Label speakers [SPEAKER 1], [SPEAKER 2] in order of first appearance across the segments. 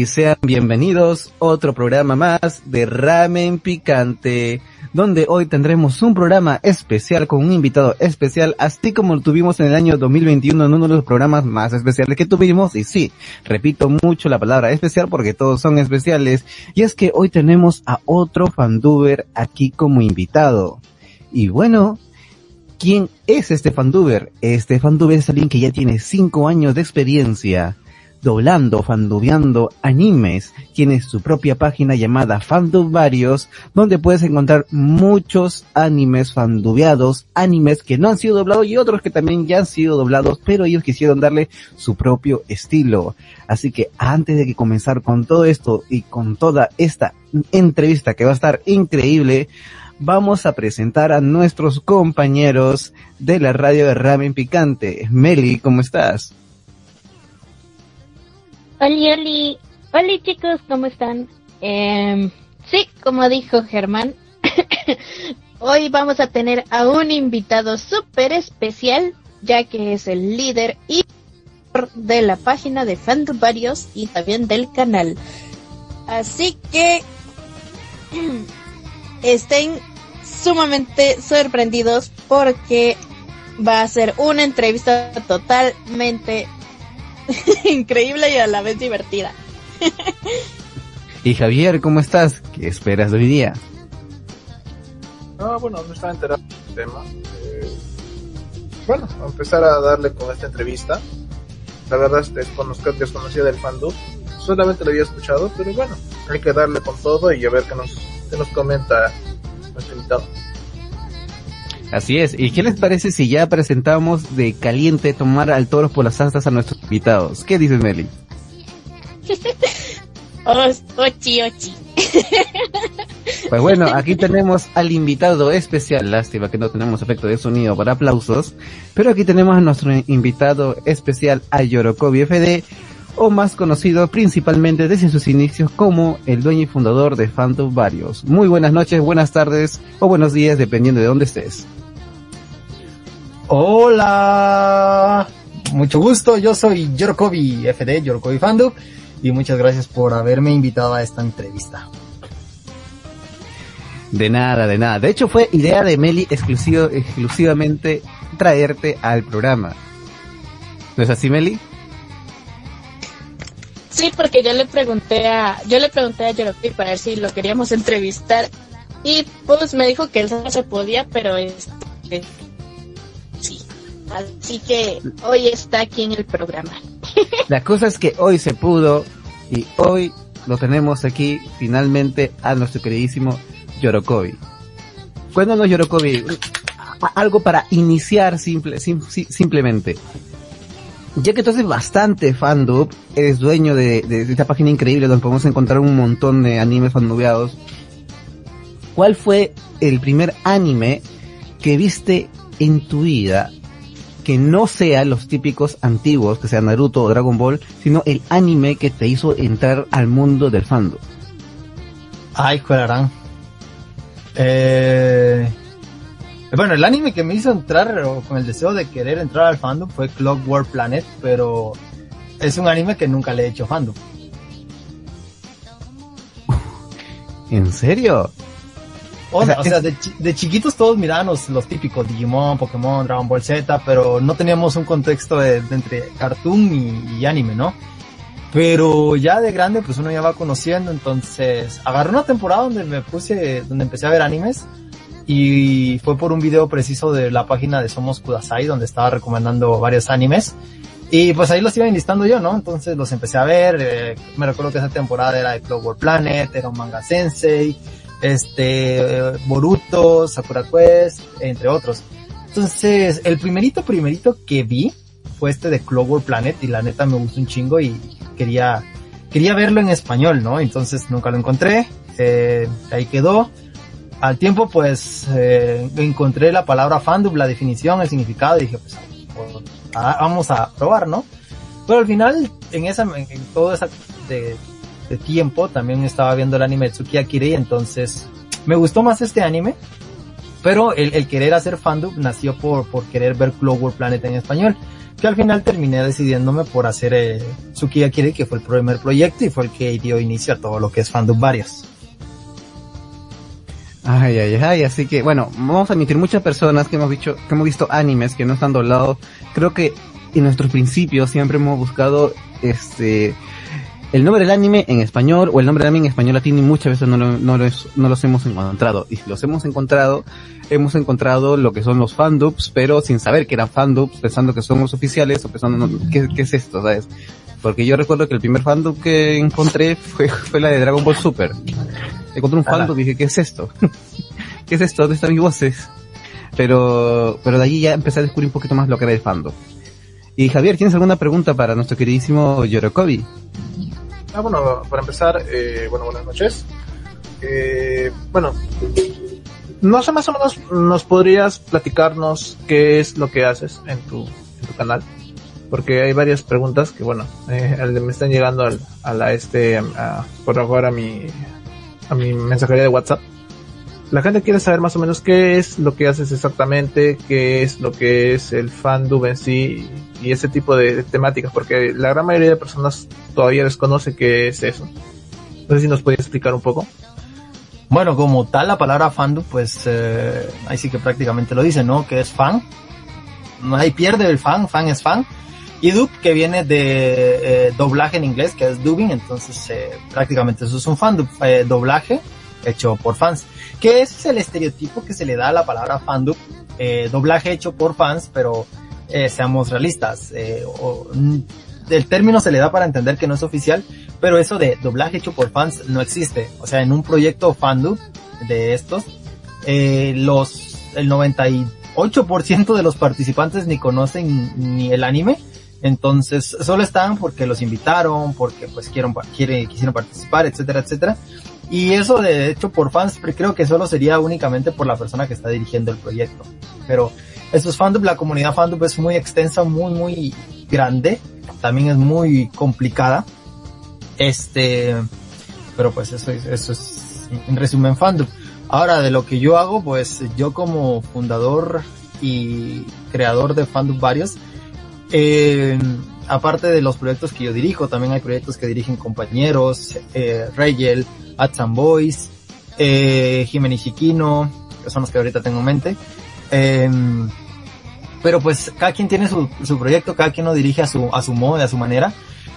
[SPEAKER 1] Y sean bienvenidos a otro programa más de Ramen Picante, donde hoy tendremos un programa especial con un invitado especial, así como lo tuvimos en el año 2021 en uno de los programas más especiales que tuvimos, y sí, repito mucho la palabra especial porque todos son especiales, y es que hoy tenemos a otro fanduber aquí como invitado. Y bueno, ¿quién es este fanduber? Este fanduber es alguien que ya tiene 5 años de experiencia doblando, fandubeando animes. Tiene su propia página llamada Fandub Varios, donde puedes encontrar muchos animes fandubeados, animes que no han sido doblados y otros que también ya han sido doblados, pero ellos quisieron darle su propio estilo. Así que antes de que comenzar con todo esto y con toda esta entrevista que va a estar increíble, vamos a presentar a nuestros compañeros de la radio de Ramen Picante. Meli, ¿cómo estás?
[SPEAKER 2] Hola, hola. Hola chicos, ¿cómo están? Eh, sí, como dijo Germán, hoy vamos a tener a un invitado súper especial, ya que es el líder y de la página de Fandom Varios y también del canal. Así que estén sumamente sorprendidos porque va a ser una entrevista totalmente increíble y a la vez divertida.
[SPEAKER 1] y Javier, ¿cómo estás? ¿Qué esperas de hoy día?
[SPEAKER 3] No, bueno, no estaba enterado del tema. Eh, bueno, a empezar a darle con esta entrevista. La verdad es desconozco, desconocida del fandom. Solamente lo había escuchado, pero bueno, hay que darle con todo y a ver qué nos, qué nos comenta nuestro invitado.
[SPEAKER 1] Así es. ¿Y qué les parece si ya presentamos de caliente tomar al toro por las astas a nuestros invitados? ¿Qué dices, Meli?
[SPEAKER 2] ochi, ochi.
[SPEAKER 1] Pues bueno, aquí tenemos al invitado especial. Lástima que no tenemos efecto de sonido para aplausos. Pero aquí tenemos a nuestro invitado especial, a Yorokobi FD, o más conocido principalmente desde sus inicios como el dueño y fundador de Phantom Varios. Muy buenas noches, buenas tardes o buenos días, dependiendo de dónde estés.
[SPEAKER 4] Hola, mucho gusto, yo soy Yorokobi FD, Yorokobi Fandub, y muchas gracias por haberme invitado a esta entrevista.
[SPEAKER 1] De nada, de nada. De hecho fue idea de Meli exclusivo, exclusivamente traerte al programa. ¿No es así, Meli?
[SPEAKER 2] Sí, porque yo le pregunté a, yo le pregunté a Yorokobi para ver si lo queríamos entrevistar y pues me dijo que él no se podía, pero este, Así que hoy está aquí en el programa.
[SPEAKER 1] La cosa es que hoy se pudo y hoy lo tenemos aquí finalmente a nuestro queridísimo Yorokobi. Cuéntanos Yorokobi, algo para iniciar simple, simplemente. Ya que tú haces bastante fandub, eres dueño de, de, esta página increíble donde podemos encontrar un montón de animes fandubeados. ¿Cuál fue el primer anime que viste en tu vida que no sea los típicos antiguos, que sea Naruto o Dragon Ball, sino el anime que te hizo entrar al mundo del fandom.
[SPEAKER 4] Ay, harán. Eh, bueno, el anime que me hizo entrar o con el deseo de querer entrar al fandom fue Clockwork Planet, pero es un anime que nunca le he hecho fandom.
[SPEAKER 1] ¿En serio?
[SPEAKER 4] O, sea, de, chiquitos todos mirábamos los típicos Digimon, Pokémon, Dragon Ball Z, pero no teníamos un contexto de, entre cartoon y, anime, ¿no? Pero ya de grande, pues uno ya va conociendo, entonces agarré una temporada donde me puse, donde empecé a ver animes y fue por un video preciso de la página de Somos Kudasai, donde estaba recomendando varios animes. Y pues ahí los iba enlistando yo, ¿no? Entonces los empecé a ver, eh, me recuerdo que esa temporada era de Clockwork Planet, era un manga sensei, este, Boruto, Sakura Quest, entre otros. Entonces, el primerito, primerito que vi fue este de Clover Planet y la neta me gustó un chingo y quería, quería verlo en español, ¿no? Entonces nunca lo encontré, eh, ahí quedó. Al tiempo, pues, eh, encontré la palabra fandom, la definición, el significado y dije, pues, vamos a probar, ¿no? Pero al final, en esa, en, en todo esa de, de tiempo también estaba viendo el anime de Tsuki Akiri, entonces me gustó más este anime Pero el, el querer hacer fandub nació por, por querer ver Clover Planet en español, que al final terminé decidiéndome por hacer eh, Tsukiya Kiri, que fue el primer proyecto y fue el que dio inicio a todo lo que es fandub varios.
[SPEAKER 1] Ay, ay, ay, así que bueno, vamos a admitir muchas personas que hemos dicho, que hemos visto animes que no están doblados. Creo que en nuestros principios siempre hemos buscado este el nombre del anime en español o el nombre del anime en español latino muchas veces no, lo, no, los, no los hemos encontrado. Y si los hemos encontrado, hemos encontrado lo que son los fandubs, pero sin saber que eran fandubs, pensando que son los oficiales o pensando, no, ¿qué, ¿qué, es esto? ¿Sabes? Porque yo recuerdo que el primer fandub que encontré fue, fue la de Dragon Ball Super. Encontré un fandub y dije, ¿qué es esto? ¿Qué es esto? ¿Dónde están mis voces? Pero, pero de allí ya empecé a descubrir un poquito más lo que era el fandom. Y Javier, ¿tienes alguna pregunta para nuestro queridísimo Yorokobi?
[SPEAKER 3] Ah, bueno, para empezar, eh, bueno, buenas noches. Eh, bueno, no sé, más o menos nos podrías platicarnos qué es lo que haces en tu, en tu canal. Porque hay varias preguntas que, bueno, eh, me están llegando al, a la este, por ahora a mi, a mi mensajería de WhatsApp. La gente quiere saber más o menos qué es lo que haces exactamente, qué es lo que es el fandom en sí y ese tipo de temáticas, porque la gran mayoría de personas todavía desconoce qué es eso. No sé si nos puede explicar un poco.
[SPEAKER 4] Bueno, como tal la palabra fandom, pues eh, ahí sí que prácticamente lo dice, ¿no? Que es fan. Hay pierde el fan, fan es fan. Y dub, que viene de eh, doblaje en inglés, que es dubbing, entonces eh, prácticamente eso es un fandom, eh, doblaje hecho por fans. Que es el estereotipo que se le da a la palabra fandom, eh, doblaje hecho por fans, pero eh, seamos realistas. Eh, o, el término se le da para entender que no es oficial, pero eso de doblaje hecho por fans no existe. O sea, en un proyecto fandom de estos, eh, los, el 98% de los participantes ni conocen ni el anime, entonces solo están porque los invitaron, porque pues quieren, quieren, quisieron participar, etcétera, etcétera. Y eso de hecho por fans creo que solo sería únicamente por la persona que está dirigiendo el proyecto. Pero estos fandom, la comunidad fandom es muy extensa, muy, muy grande. También es muy complicada. Este, pero pues eso es, eso es en resumen fandom. Ahora de lo que yo hago, pues yo como fundador y creador de fandom varios, eh, aparte de los proyectos que yo dirijo, también hay proyectos que dirigen compañeros, eh, Rayel, Atsan Boys, eh, Jiménez Chiquino, que son los que ahorita tengo en mente. Eh, pero pues cada quien tiene su, su proyecto, cada quien lo dirige a su, a su modo y a su manera.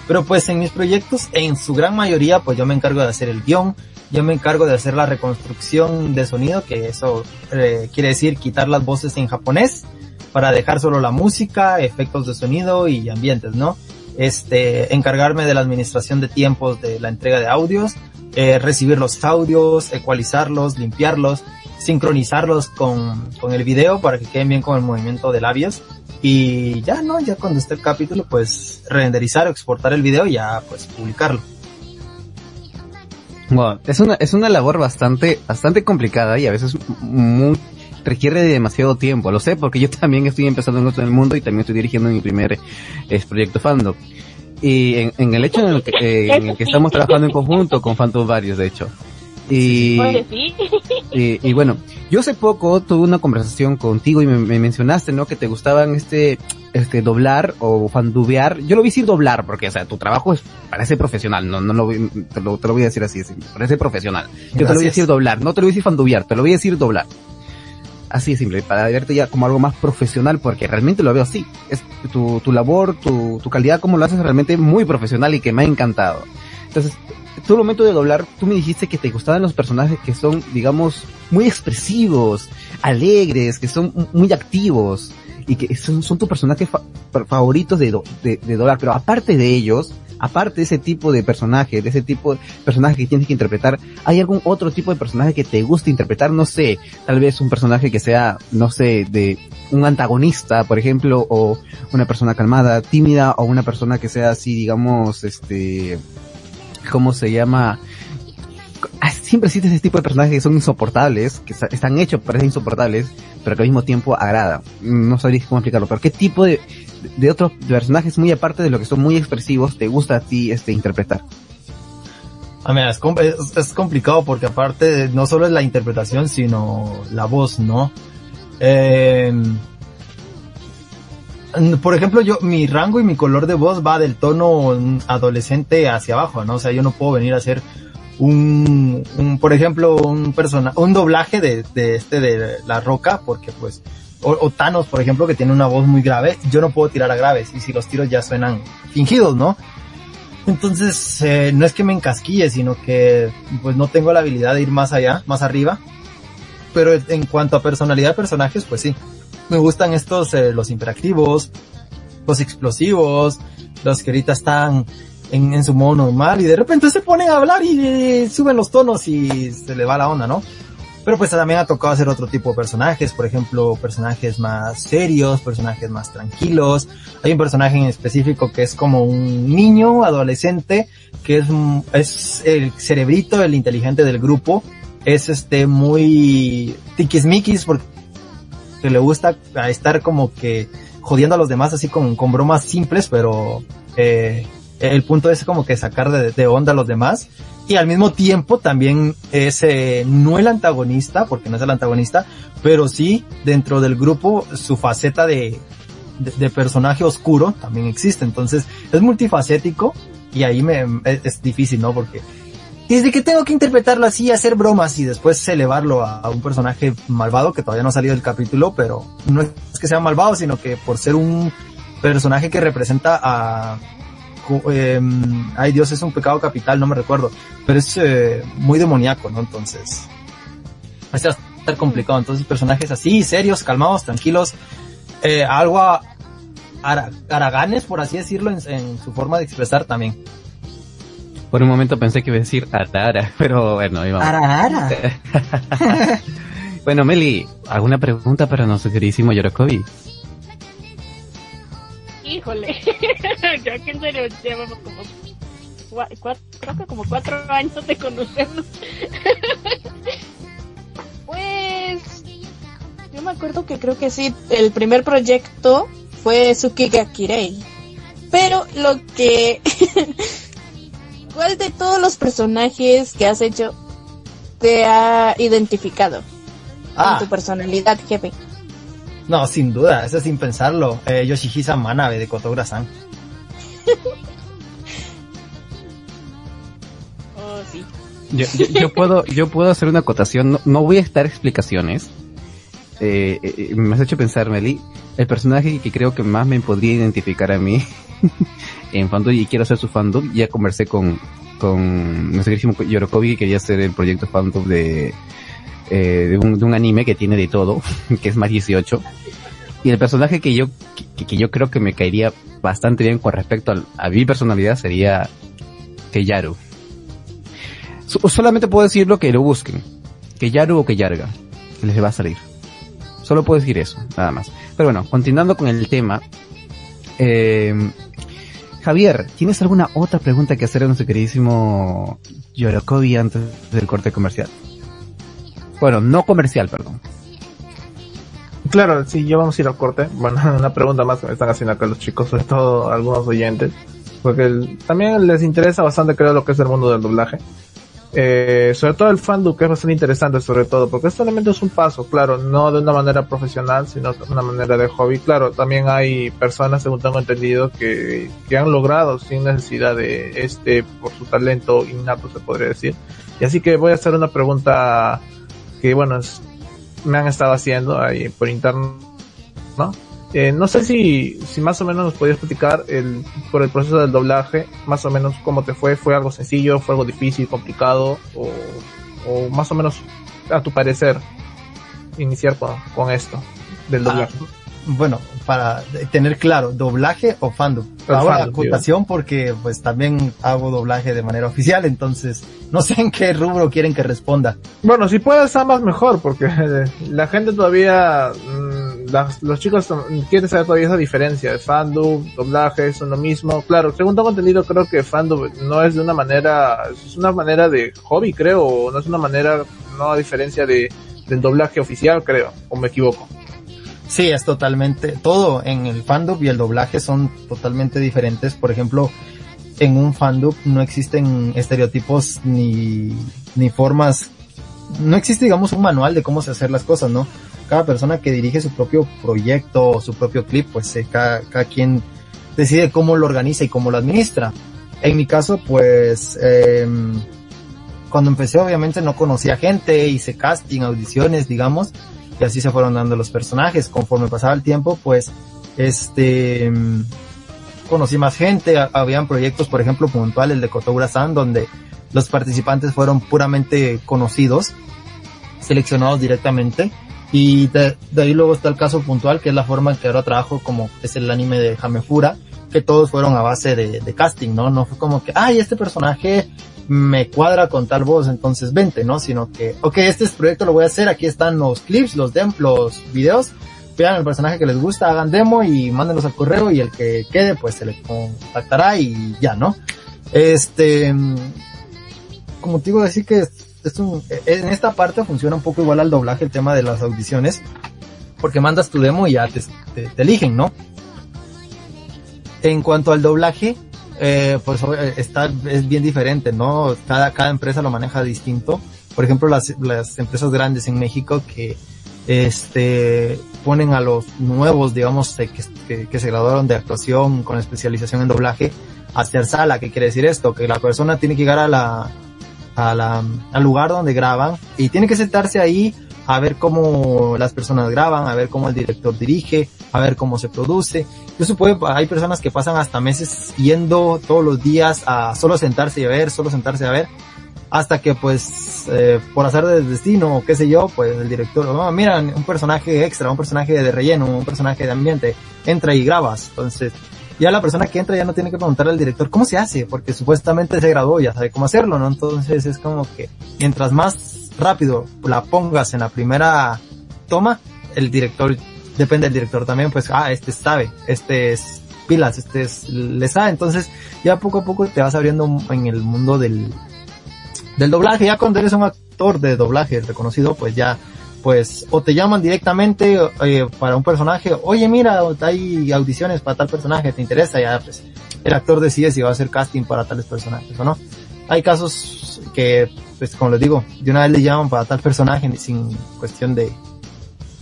[SPEAKER 4] Pero pues en mis proyectos, en su gran mayoría, pues yo me encargo de hacer el guion, yo me encargo de hacer la reconstrucción de sonido, que eso eh, quiere decir quitar las voces en japonés para dejar solo la música, efectos de sonido y ambientes, ¿no? Este, encargarme de la administración de tiempos de la entrega de audios, eh, recibir los audios, ecualizarlos, limpiarlos, sincronizarlos con, con el video para que queden bien con el movimiento de labios. Y ya, ¿no? Ya cuando esté el capítulo, pues renderizar o exportar el video y ya, pues publicarlo.
[SPEAKER 1] Wow, es una, es una labor bastante, bastante complicada y a veces muy, requiere de demasiado tiempo. Lo sé porque yo también estoy empezando en el mundo y también estoy dirigiendo mi primer eh, proyecto fandom. Y en, en, el hecho en el que, eh, en el que estamos trabajando en conjunto con Phantom varios, de hecho. Y, y, y, bueno, yo hace poco tuve una conversación contigo y me, me, mencionaste, ¿no? Que te gustaban este, este, doblar o fandubear. Yo lo voy a decir doblar porque, o sea, tu trabajo es, parece profesional, no, no lo, te lo, te lo voy a decir así, parece profesional. Yo Gracias. te lo voy a decir doblar, no te lo voy a decir fandubear, te lo voy a decir doblar. Así de simple, para verte ya como algo más profesional, porque realmente lo veo así. Es tu, tu labor, tu, tu calidad como lo haces realmente muy profesional y que me ha encantado. Entonces, tu momento de doblar, tú me dijiste que te gustaban los personajes que son, digamos, muy expresivos, alegres, que son muy activos y que son, son tus personajes fa favoritos de, de, doblar. Pero aparte de ellos, aparte de ese tipo de personaje, de ese tipo de personaje que tienes que interpretar, ¿hay algún otro tipo de personaje que te guste interpretar? No sé, tal vez un personaje que sea, no sé, de un antagonista, por ejemplo, o una persona calmada, tímida, o una persona que sea así, digamos, este, ¿cómo se llama? Siempre existe ese tipo de personajes que son insoportables, que están hechos para ser insoportables, pero que al mismo tiempo agrada. No sabría cómo explicarlo, pero ¿qué tipo de, de otros personajes muy aparte de lo que son muy expresivos te gusta a ti este interpretar?
[SPEAKER 4] A ver, es, es, complicado porque aparte no solo es la interpretación, sino la voz, ¿no? Eh, por ejemplo, yo, mi rango y mi color de voz va del tono adolescente hacia abajo, ¿no? O sea, yo no puedo venir a hacer un, un por ejemplo, un persona, un doblaje de, de este de La Roca, porque pues, o, Thanos, por ejemplo, que tiene una voz muy grave, yo no puedo tirar a graves, y si los tiros ya suenan fingidos, ¿no? Entonces, eh, no es que me encasquille, sino que pues no tengo la habilidad de ir más allá, más arriba. Pero en cuanto a personalidad de personajes, pues sí. Me gustan estos, eh, los interactivos, los explosivos, los que ahorita están en, en, su modo normal y de repente se ponen a hablar y eh, suben los tonos y se le va la onda, ¿no? Pero pues también ha tocado hacer otro tipo de personajes, por ejemplo, personajes más serios, personajes más tranquilos. Hay un personaje en específico que es como un niño, adolescente, que es, es el cerebrito, el inteligente del grupo. Es este muy tiquismiquis porque le gusta estar como que jodiendo a los demás así con, con bromas simples, pero eh, el punto es como que sacar de, onda a los demás y al mismo tiempo también es eh, no el antagonista, porque no es el antagonista, pero sí dentro del grupo su faceta de, de, personaje oscuro también existe. Entonces es multifacético y ahí me, es, difícil, ¿no? Porque desde que tengo que interpretarlo así, hacer bromas y después elevarlo a, a, un personaje malvado que todavía no ha salido del capítulo, pero no es que sea malvado, sino que por ser un personaje que representa a, eh, ay Dios, es un pecado capital, no me recuerdo, pero es eh, muy demoníaco, ¿no? Entonces, va a estar complicado. Entonces, personajes así, serios, calmados, tranquilos, eh, algo a, araganes, por así decirlo, en, su forma de expresar también.
[SPEAKER 1] Por un momento pensé que iba a decir Arara, pero bueno, íbamos.
[SPEAKER 2] Arara.
[SPEAKER 1] bueno, Meli, ¿alguna pregunta para nuestro queridísimo Yorokovi?
[SPEAKER 2] Híjole, creo que en serio llevamos como cuatro, creo que como cuatro años de conocernos. pues yo me acuerdo que creo que sí, el primer proyecto fue Tsukigakirei. Pero lo que ¿Cuál de todos los personajes que has hecho te ha identificado ah. tu personalidad, jefe?
[SPEAKER 4] No, sin duda, eso sin pensarlo. Eh, Yoshihisa Manabe de Kotogura-san.
[SPEAKER 2] oh, sí.
[SPEAKER 1] Yo, yo, puedo, yo puedo hacer una acotación, no, voy a estar explicaciones. Eh, eh, eh, me has hecho pensar, Meli, el personaje que creo que más me podría identificar a mí en fandom y quiero hacer su fandom, ya conversé con, con nuestro queridísimo Yorokobi que quería hacer el proyecto fandom de, eh, de, un, de, un, anime que tiene de todo, que es más 18. Y el personaje que yo, que, yo creo que me caería bastante bien con respecto a, a mi personalidad sería Keyaru. solamente puedo decirlo que lo busquen. Keyaru o Keyarga. Les va a salir. Solo puedo decir eso, nada más. Pero bueno, continuando con el tema. Eh, Javier, ¿tienes alguna otra pregunta que hacer a nuestro queridísimo Yorokobi antes del corte comercial? Bueno, no comercial, perdón.
[SPEAKER 3] Claro, sí, ya vamos a ir al corte. Bueno, una pregunta más que me están haciendo acá los chicos, sobre todo algunos oyentes, porque también les interesa bastante, creo, lo que es el mundo del doblaje. Eh, sobre todo el fandom, que es bastante interesante, sobre todo, porque elemento es un paso, claro, no de una manera profesional, sino de una manera de hobby. Claro, también hay personas, según tengo entendido, que, que han logrado sin necesidad de este, por su talento innato, se podría decir. Y así que voy a hacer una pregunta que bueno, me han estado haciendo ahí por interno, ¿no? Eh, no sé si, si más o menos nos podías platicar el, por el proceso del doblaje, más o menos cómo te fue, fue algo sencillo, fue algo difícil, complicado, o, o más o menos a tu parecer iniciar con, con esto del ah, doblaje
[SPEAKER 4] bueno, para tener claro, doblaje o fandom. Ahora acotación porque pues también hago doblaje de manera oficial, entonces no sé en qué rubro quieren que responda.
[SPEAKER 3] Bueno, si puedes ambas mejor, porque la gente todavía, mm, los chicos quieren saber todavía esa diferencia de fandom, doblaje, son lo mismo. Claro, según tengo entendido, creo que fandom no es de una manera, es una manera de hobby, creo, no es una manera, no a diferencia de, del doblaje oficial, creo, o me equivoco.
[SPEAKER 4] Sí, es totalmente, todo en el fandom y el doblaje son totalmente diferentes. Por ejemplo, en un fandom no existen estereotipos ni, ni formas, no existe digamos un manual de cómo se hacer las cosas, ¿no? Cada persona que dirige su propio proyecto o su propio clip, pues eh, cada, cada quien decide cómo lo organiza y cómo lo administra. En mi caso, pues, eh, cuando empecé obviamente no conocía gente, hice casting, audiciones, digamos, y así se fueron dando los personajes. Conforme pasaba el tiempo, pues, este, conocí más gente, habían proyectos, por ejemplo, puntual, el de Kotoura San, donde los participantes fueron puramente conocidos, seleccionados directamente, y de, ahí luego está el caso puntual, que es la forma en que ahora trabajo como es el anime de Hamefura, que todos fueron a base de, de casting, ¿no? No fue como que, ay, este personaje me cuadra con tal voz, entonces vente, ¿no? Sino que, ok, este proyecto lo voy a hacer, aquí están los clips, los dem los videos, vean el personaje que les gusta, hagan demo y mándenlos al correo y el que quede pues se le contactará y ya, ¿no? Este, como te digo, decir que es un, en esta parte funciona un poco igual al doblaje el tema de las audiciones, porque mandas tu demo y ya te, te eligen, ¿no? En cuanto al doblaje, eh, pues está, es bien diferente, ¿no? Cada, cada empresa lo maneja distinto. Por ejemplo, las, las empresas grandes en México que, este, ponen a los nuevos, digamos, que, que, se graduaron de actuación con especialización en doblaje hacer sala. ¿Qué quiere decir esto? Que la persona tiene que llegar a la, a la, al lugar donde graban y tiene que sentarse ahí a ver cómo las personas graban, a ver cómo el director dirige, a ver cómo se produce. Eso puede, hay personas que pasan hasta meses yendo todos los días a solo sentarse y a ver, solo sentarse a ver, hasta que pues, eh, por hacer de destino o qué sé yo, pues el director, oh, mira, un personaje extra, un personaje de relleno, un personaje de ambiente, entra y grabas. Entonces, ya la persona que entra ya no tiene que preguntarle al director cómo se hace, porque supuestamente se graduó, ya sabe cómo hacerlo, ¿no? Entonces es como que mientras más rápido la pongas en la primera toma, el director, depende del director también, pues, ah, este sabe, este es pilas, este es, le sabe, entonces ya poco a poco te vas abriendo en el mundo del, del doblaje, ya cuando eres un actor de doblaje reconocido, pues ya, pues, o te llaman directamente eh, para un personaje, oye mira, hay audiciones para tal personaje, te interesa, ya pues, el actor decide si va a hacer casting para tales personajes o no. Hay casos que pues como les digo, de una vez le llaman para tal personaje sin cuestión de,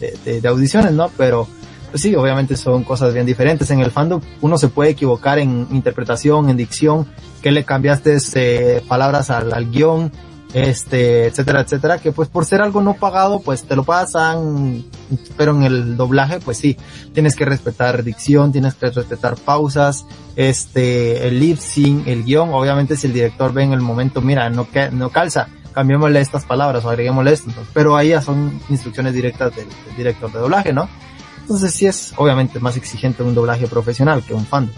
[SPEAKER 4] de, de, audiciones, ¿no? Pero, pues sí, obviamente son cosas bien diferentes. En el fandom uno se puede equivocar en interpretación, en dicción, que le cambiaste eh, palabras al, al guion, este, etcétera, etcétera, que pues por ser algo no pagado, pues te lo pasan, pero en el doblaje, pues sí, tienes que respetar dicción, tienes que respetar pausas, este, el lip sync, el guion, obviamente si el director ve en el momento, mira, no, no calza, cambiémosle estas palabras o agreguémosle esto, pero ahí ya son instrucciones directas del, del, director de doblaje, ¿no? Entonces sí es obviamente más exigente un doblaje profesional que un fandom.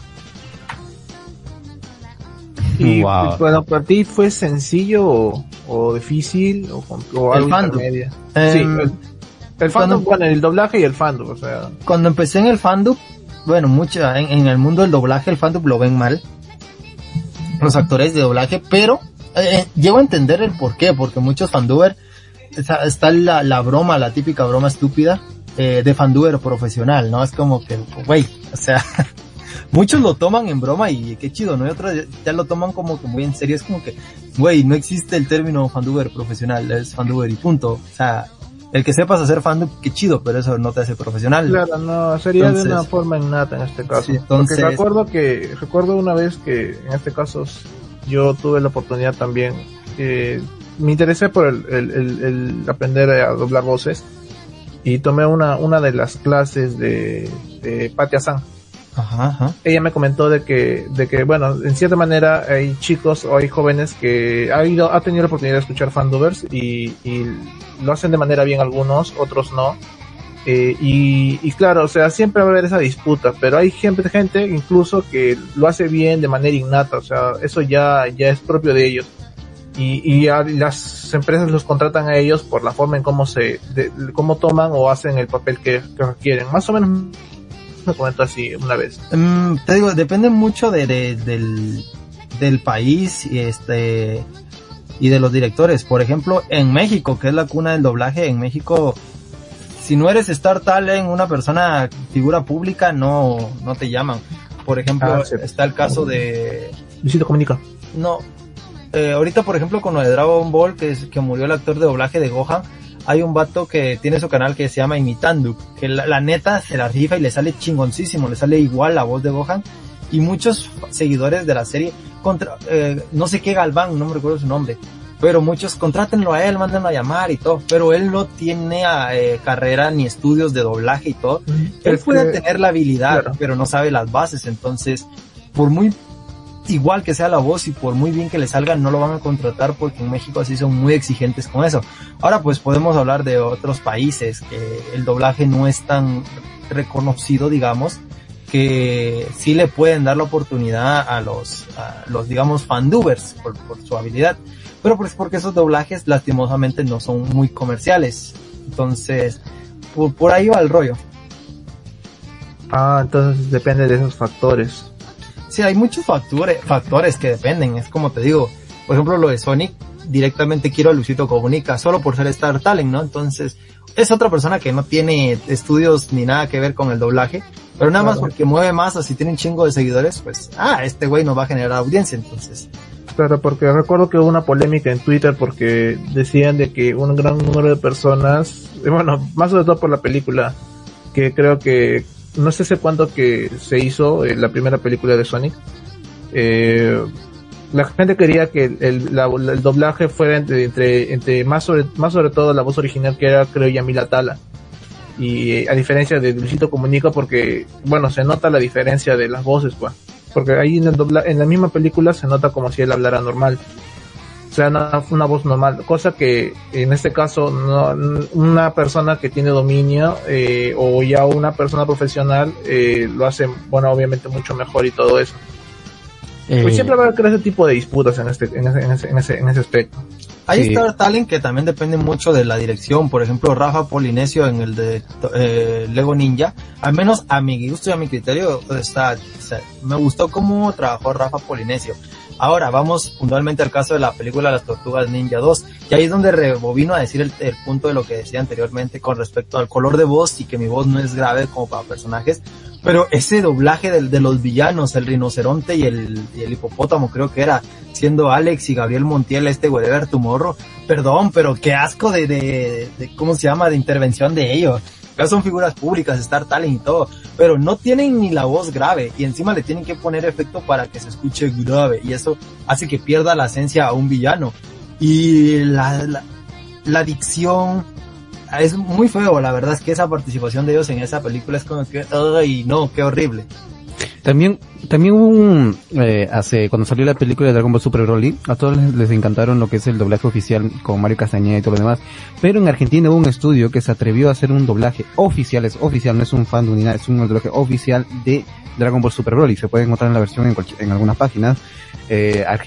[SPEAKER 3] Y wow. bueno, para ti fue sencillo o, o difícil o, o algo
[SPEAKER 4] el fandom. Eh,
[SPEAKER 3] sí, el, el fandom, bueno, el doblaje y el fandom, o sea.
[SPEAKER 4] Cuando empecé en el fandom, bueno, mucha, en, en, el mundo del doblaje el fandom lo ven mal. Los actores de doblaje, pero eh, llego a entender el por qué, porque muchos fanduber, está, está la, la, broma, la típica broma estúpida, eh, de fanduber profesional, ¿no? Es como que, güey, o sea, muchos lo toman en broma y qué chido, ¿no? Y otros ya lo toman como que muy en serio. Es como que, güey, no existe el término fanduber profesional, es fanduber y punto. O sea, el que sepas hacer fandub, qué chido, pero eso no te hace profesional.
[SPEAKER 3] Claro, no, sería entonces, de una forma innata en este caso. Sí, entonces, Porque recuerdo que, recuerdo una vez que en este caso yo tuve la oportunidad también, eh, me interesé por el, el, el, el aprender a doblar voces y tomé una, una de las clases de, de Patia San.
[SPEAKER 4] Ajá, ajá.
[SPEAKER 3] Ella me comentó de que, de que, bueno, en cierta manera hay chicos o hay jóvenes que ha ido, ha tenido la oportunidad de escuchar fandubers y, y lo hacen de manera bien algunos, otros no. Eh, y, claro, o sea, siempre va a haber esa disputa, pero hay gente, gente incluso que lo hace bien de manera innata, o sea, eso ya, ya es propio de ellos. Y, y a, las empresas los contratan a ellos por la forma en cómo se, de, cómo toman o hacen el papel que, que requieren. Más o menos me comentó así una vez.
[SPEAKER 4] Um, te digo, depende mucho de, de, del, del país y este, y de los directores. Por ejemplo, en México, que es la cuna del doblaje, en México, si no eres Star Talent, una persona, figura pública, no, no te llaman. Por ejemplo, ah, sí. está el caso de,
[SPEAKER 3] Luisito Comunica.
[SPEAKER 4] No. Eh, ahorita, por ejemplo, con lo de Dragon Ball, que, es, que murió el actor de doblaje de Gohan, hay un vato que tiene su canal que se llama Imitando, que la, la, neta se la rifa y le sale chingoncísimo, le sale igual la voz de Gohan. Y muchos seguidores de la serie, contra, eh, no sé qué Galván, no me recuerdo su nombre, pero muchos contrátenlo a él, mándenlo a llamar y todo, pero él no tiene eh, carrera ni estudios de doblaje y todo. Él puede que, tener la habilidad, claro. pero no sabe las bases, entonces, por muy igual que sea la voz y por muy bien que le salga, no lo van a contratar porque en México así son muy exigentes con eso. Ahora pues podemos hablar de otros países que el doblaje no es tan reconocido, digamos, que sí le pueden dar la oportunidad a los, a los digamos, fandubers por, por su habilidad. Pero pues porque esos doblajes lastimosamente no son muy comerciales. Entonces, por, por ahí va el rollo.
[SPEAKER 3] Ah, entonces depende de esos factores.
[SPEAKER 4] Sí, hay muchos factores, factores que dependen. Es como te digo, por ejemplo, lo de Sonic, directamente quiero a Luisito Comunica, solo por ser Star Talent, ¿no? Entonces, es otra persona que no tiene estudios ni nada que ver con el doblaje, pero nada más porque mueve más, así tiene un chingo de seguidores, pues, ah, este güey nos va a generar audiencia, entonces.
[SPEAKER 3] Claro, porque recuerdo que hubo una polémica en Twitter porque decían de que un gran número de personas, bueno, más sobre todo por la película, que creo que no sé hace cuánto que se hizo eh, la primera película de Sonic. Eh, la gente quería que el, el, la, el doblaje fuera entre, entre, entre, más sobre, más sobre todo la voz original que era, creo, Yamila Tala. Y eh, a diferencia de Luisito Comunica porque, bueno, se nota la diferencia de las voces, pues. Porque ahí en el dobla, en la misma película se nota como si él hablara normal. O sea, una, una, voz normal, cosa que en este caso no, una persona que tiene dominio eh, o ya una persona profesional eh, lo hace, bueno, obviamente mucho mejor y todo eso. Eh, pues siempre va a haber ese tipo de disputas en este, en ese, en ese, en ese, en ese aspecto.
[SPEAKER 4] Hay sí. Star Talent que también depende mucho de la dirección. Por ejemplo, Rafa Polinesio en el de eh, Lego Ninja. Al menos a mi gusto y a mi criterio está, sea, me gustó cómo trabajó Rafa Polinesio. Ahora vamos puntualmente al caso de la película Las Tortugas Ninja 2, y ahí es donde rebobino a decir el, el, punto de lo que decía anteriormente con respecto al color de voz y que mi voz no es grave como para personajes, pero ese doblaje de, de los villanos, el rinoceronte y el, el, hipopótamo creo que era, siendo Alex y Gabriel Montiel este Whatever Tomorrow, perdón, pero qué asco de, de, de, ¿cómo se llama?, de intervención de ellos ya son figuras públicas, Star Talent y todo, pero no tienen ni la voz grave y encima le tienen que poner efecto para que se escuche grave y eso hace que pierda la esencia a un villano. Y la, la, la dicción es muy feo, la verdad es que esa participación de ellos en esa película es como que, ay no, qué horrible.
[SPEAKER 1] También, también hubo un, eh, hace, cuando salió la película de Dragon Ball Super Broly, a todos les, encantaron lo que es el doblaje oficial con Mario Castañeda y todo lo demás. Pero en Argentina hubo un estudio que se atrevió a hacer un doblaje oficial, es oficial, no es un fan ni nada, es un doblaje oficial de Dragon Ball Super Broly. Se puede encontrar en la versión en, algunas páginas, eh, ar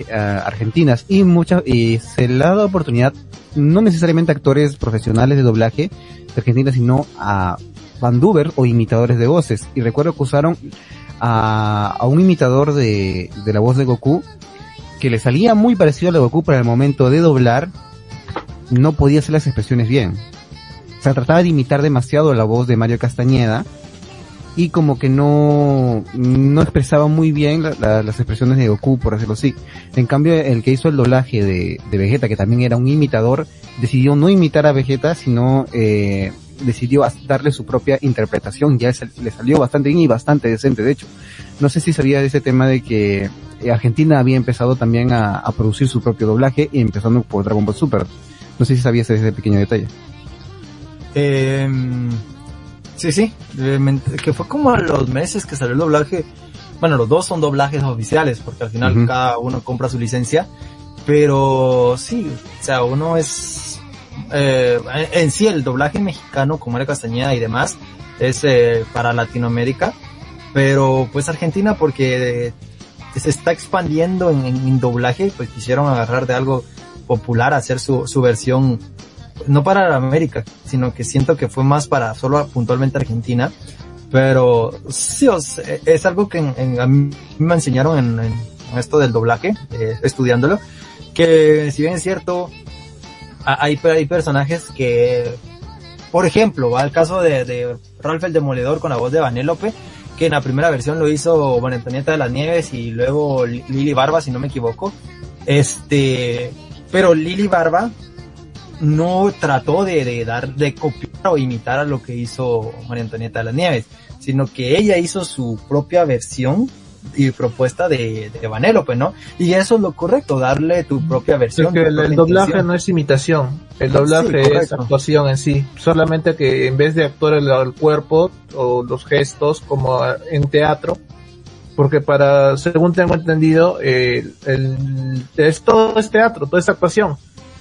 [SPEAKER 1] argentinas y muchas, y se le ha dado oportunidad, no necesariamente a actores profesionales de doblaje de Argentina, sino a bandubers o imitadores de voces. Y recuerdo que usaron a, un imitador de, la voz de Goku que le salía muy parecido a la Goku, pero al momento de doblar no podía hacer las expresiones bien. O sea, trataba de imitar demasiado la voz de Mario Castañeda y como que no, no expresaba muy bien la, la, las expresiones de Goku, por decirlo así. En cambio, el que hizo el doblaje de, Vegeta, que también era un imitador, decidió no imitar a Vegeta, sino eh, decidió darle su propia interpretación, ya le salió bastante bien y bastante decente, de hecho. No sé si sabía de ese tema de que Argentina había empezado también a, producir su propio doblaje, empezando por Dragon Ball Super. No sé si sabías ese pequeño detalle.
[SPEAKER 4] Eh, sí, sí, que fue como a los meses que salió el doblaje. Bueno, los dos son doblajes oficiales, porque al final uh -huh. cada uno compra su licencia. Pero sí, o sea, uno es eh, en sí el doblaje mexicano como era Castañeda y demás es eh, para Latinoamérica pero pues Argentina porque se está expandiendo en, en, doblaje pues quisieron agarrar de algo popular hacer su, su versión no para América sino que siento que fue más para solo puntualmente Argentina pero sí es algo que a mí me enseñaron en, en esto del doblaje eh, estudiándolo que si bien es cierto hay, hay personajes que, por ejemplo, va el caso de, de Ralph el Demoledor con la voz de Vanélope, que en la primera versión lo hizo María Antonieta de las Nieves y luego Lili Barba, si no me equivoco. Este, pero Lili Barba no trató de, de, dar, de copiar o imitar a lo que hizo María Antonieta de las Nieves, sino que ella hizo su propia versión y propuesta de, de Vanellope, ¿no? Y eso es lo correcto, darle tu propia versión.
[SPEAKER 3] Porque el, el doblaje no es imitación, el doblaje sí, es actuación en sí, solamente que en vez de actuar el, el, cuerpo o los gestos como en teatro, porque para, según tengo entendido, eh, el, es todo es teatro, toda es actuación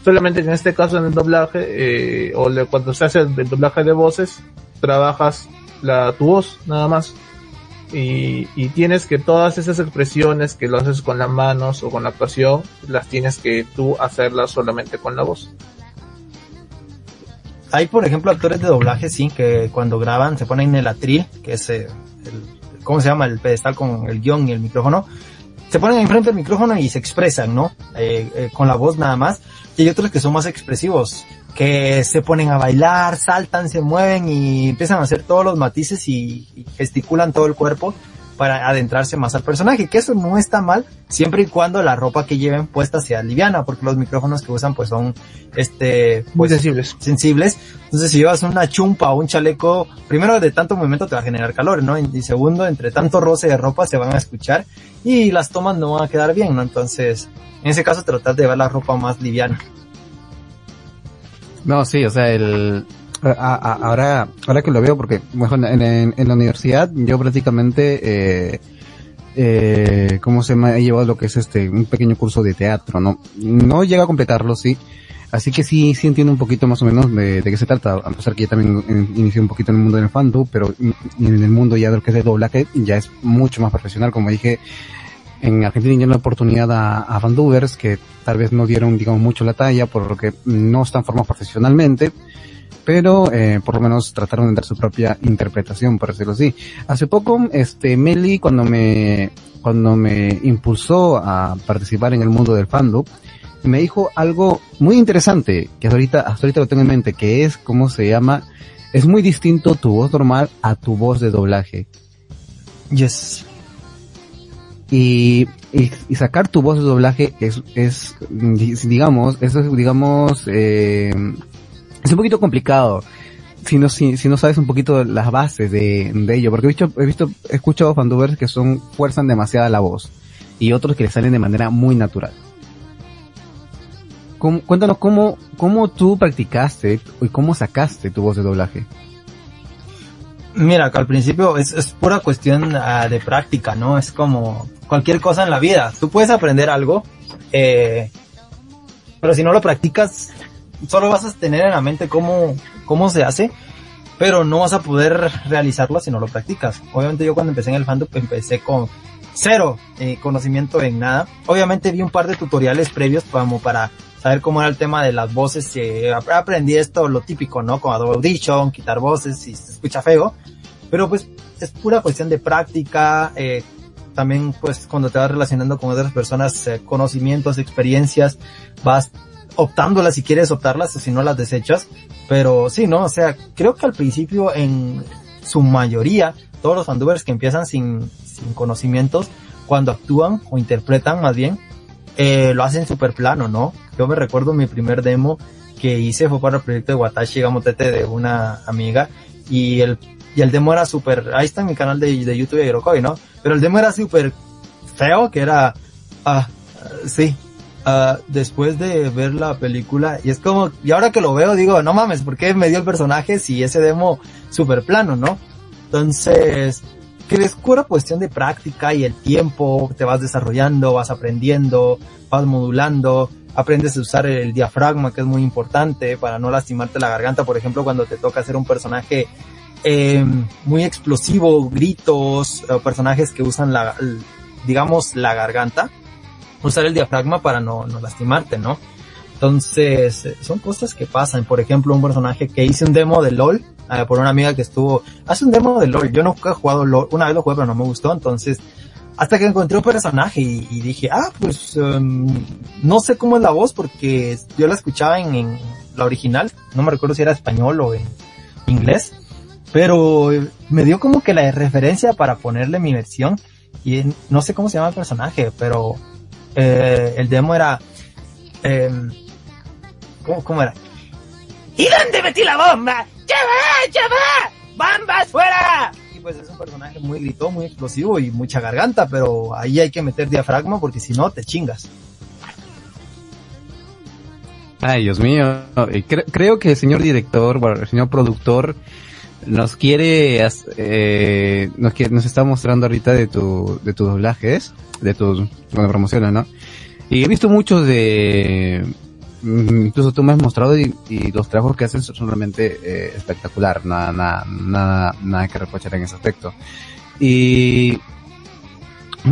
[SPEAKER 3] solamente en este caso en el doblaje, eh, o le, cuando se hace el, el, doblaje de voces, trabajas la, tu voz, nada más. Y, y, tienes que todas esas expresiones que lo haces con las manos o con la actuación, las tienes que tú hacerlas solamente con la voz.
[SPEAKER 4] Hay, por ejemplo, actores de doblaje, sí, que cuando graban se ponen en el atril, que es eh, el, ¿cómo se llama? El pedestal con el guion y el micrófono. Se ponen enfrente del micrófono y se expresan, ¿no? Eh, eh, con la voz nada más. Y hay otros que son más expresivos, que se ponen a bailar, saltan, se mueven y empiezan a hacer todos los matices y, y gesticulan todo el cuerpo para adentrarse más al personaje, que eso no está mal, siempre y cuando la ropa que lleven puesta sea liviana, porque los micrófonos que usan pues son, este, pues,
[SPEAKER 3] muy sensibles.
[SPEAKER 4] sensibles. Entonces si llevas una chumpa o un chaleco, primero de tanto movimiento te va a generar calor, ¿no? Y segundo, entre tanto roce de ropa se van a escuchar y las tomas no van a quedar bien, ¿no? Entonces, en ese caso tratar de llevar la ropa más liviana.
[SPEAKER 1] No, sí, o sea, el, ahora, ahora que lo veo, porque bueno, en, en, en la universidad yo prácticamente, eh, eh, ¿cómo se me ha llevado lo que es este, un pequeño curso de teatro, no? No llega a completarlo, sí. Así que sí, sí entiendo un poquito más o menos de, de qué se trata, a pesar que yo también inicié un poquito en el mundo del fandom, pero en el mundo ya de lo que es el doblaje ya es mucho más profesional, como dije, en Argentina dieron la oportunidad a, a que tal vez no dieron, digamos, mucho la talla, por lo que no están formados profesionalmente, pero eh, por lo menos trataron de dar su propia interpretación, por decirlo así. Hace poco, este, Meli, cuando me, cuando me impulsó a participar en el mundo del fandom, me dijo algo muy interesante, que hasta ahorita, hasta ahorita lo tengo en mente, que es, ¿cómo se llama? Es muy distinto tu voz normal a tu voz de doblaje.
[SPEAKER 4] Yes.
[SPEAKER 1] Y, y, y, sacar tu voz de doblaje es, es digamos, eso es, digamos, eh, es un poquito complicado si no, si, no sabes un poquito las bases de, ello, porque he visto, he visto, he escuchado fandubers que son, fuerzan demasiada la voz y otros que le salen de manera muy natural. ¿Cómo, cuéntanos cómo, cómo tú practicaste y cómo sacaste tu voz de doblaje.
[SPEAKER 4] Mira, que al principio es, es pura cuestión uh, de práctica, ¿no? Es como cualquier cosa en la vida. Tú puedes aprender algo, eh, pero si no lo practicas, solo vas a tener en la mente cómo, cómo se hace, pero no vas a poder realizarlo si no lo practicas. Obviamente yo cuando empecé en el fandom empecé con cero eh, conocimiento en nada. Obviamente vi un par de tutoriales previos como para saber cómo era el tema de las voces. Eh, aprendí esto, lo típico, ¿no? Con Adobe Audition, quitar voces si se escucha feo. Pero pues es pura cuestión de práctica, eh, también pues cuando te vas relacionando con otras personas, eh, conocimientos, experiencias, vas optándolas si quieres optarlas o si no las desechas. Pero sí, ¿no? O sea, creo que al principio en su mayoría, todos los fandubers que empiezan sin, sin conocimientos, cuando actúan o interpretan más bien, eh, lo hacen súper plano, ¿no? Yo me recuerdo mi primer demo que hice fue para el proyecto de Watashi Gamotete de una amiga y el, y el demo era súper, ahí está en mi canal de, de YouTube de Hirokoi, ¿no? Pero el demo era súper feo, que era, ah, sí, Uh, después de ver la película y es como, y ahora que lo veo digo, no mames, ¿por qué me dio el personaje si ese demo super plano, no? Entonces, que es pura cuestión de práctica y el tiempo, te vas desarrollando, vas aprendiendo, vas modulando, aprendes a usar el diafragma que es muy importante para no lastimarte la garganta, por ejemplo, cuando te toca hacer un personaje eh, muy explosivo, gritos, personajes que usan la, digamos, la garganta usar el diafragma para no, no lastimarte, ¿no? Entonces, son cosas que pasan. Por ejemplo, un personaje que hice un demo de LOL, eh, por una amiga que estuvo, hace un demo de LOL. Yo nunca he jugado LOL, una vez lo jugué pero no me gustó, entonces, hasta que encontré un personaje y, y dije, ah, pues, um, no sé cómo es la voz porque yo la escuchaba en, en, la original, no me recuerdo si era español o en inglés, pero me dio como que la referencia para ponerle mi versión y no sé cómo se llama el personaje, pero eh, el demo era... Eh, ¿cómo, ¿Cómo era? ¿Y dónde metí la bomba? ¡Ya va! ¡Ya va! ¡Bombas fuera! Y pues es un personaje muy gritón, muy explosivo y mucha garganta, pero ahí hay que meter diafragma porque si no te chingas.
[SPEAKER 1] Ay, Dios mío. creo que el señor director, bueno, el señor productor, nos quiere, eh, nos nos está mostrando ahorita de tu, de tus doblajes, de tus, cuando promocionas, ¿no? Y he visto muchos de, mm, incluso tú me has mostrado y, los trabajos que hacen son realmente eh, espectacular, nada, nada, nada, nada que reprochar en ese aspecto. Y,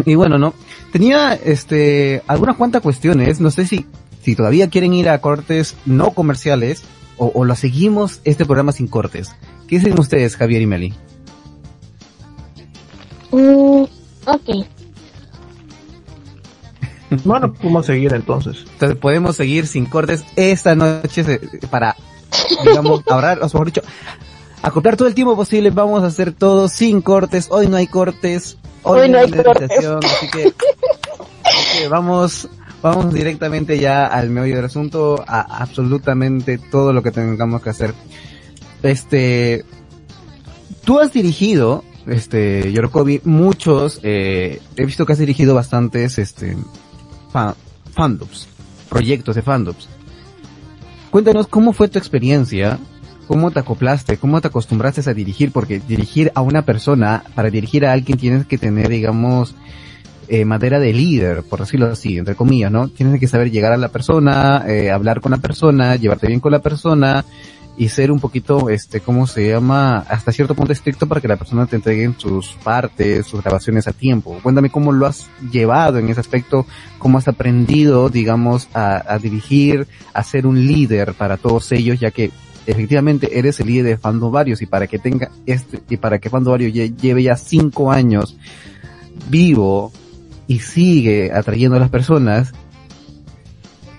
[SPEAKER 1] y bueno, ¿no? Tenía, este, algunas cuantas cuestiones, no sé si, si todavía quieren ir a cortes no comerciales, o, o lo seguimos este programa sin cortes. ¿Qué dicen ustedes, Javier y Meli?
[SPEAKER 2] Mm, ok.
[SPEAKER 3] Bueno, podemos seguir entonces.
[SPEAKER 1] Entonces podemos seguir sin cortes esta noche para, digamos, ahorrar, o mejor dicho, acoplar todo el tiempo posible. Vamos a hacer todo sin cortes. Hoy no hay cortes.
[SPEAKER 2] Hoy, no hay cortes.
[SPEAKER 1] Así que, vamos, vamos directamente ya al meollo del asunto, a absolutamente todo lo que tengamos que hacer. Este, tú has dirigido, este, Yorokobi, muchos, eh, he visto que has dirigido bastantes, este, fandoms, proyectos de fandoms. Cuéntanos cómo fue tu experiencia, cómo te acoplaste, cómo te acostumbraste a dirigir, porque dirigir a una persona, para dirigir a alguien tienes que tener, digamos, eh, madera de líder, por decirlo así, entre comillas, ¿no? Tienes que saber llegar a la persona, eh, hablar con la persona, llevarte bien con la persona, y ser un poquito, este, ¿cómo se llama? Hasta cierto punto estricto para que la persona te entregue sus partes, sus grabaciones a tiempo. Cuéntame cómo lo has llevado en ese aspecto, cómo has aprendido, digamos, a, dirigir, a ser un líder para todos ellos, ya que efectivamente eres el líder de Fando Varios y para que tenga este, y para que Fando Varios lleve ya cinco años vivo y sigue atrayendo a las personas,